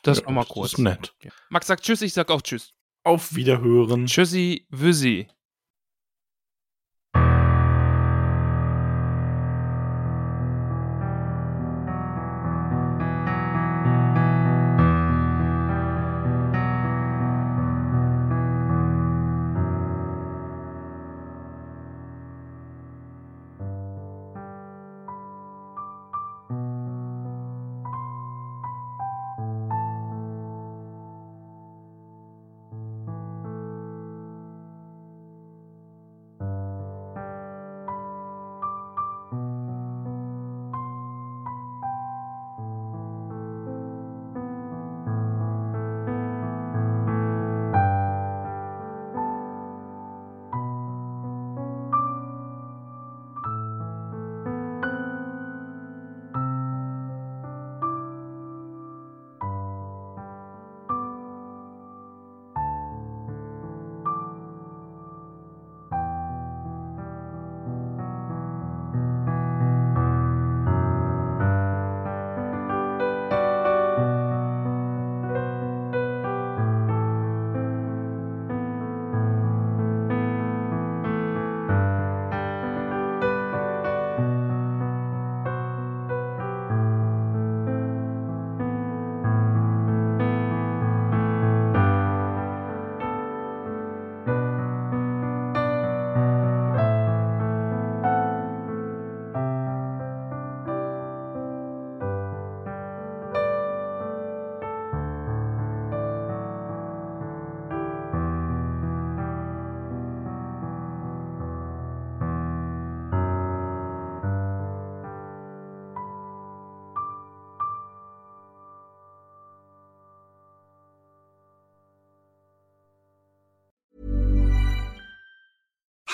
das ja, nochmal das kurz. ist nett. Max sagt Tschüss, ich sag auch Tschüss. Auf Wiederhören. Tschüssi, Wüssi.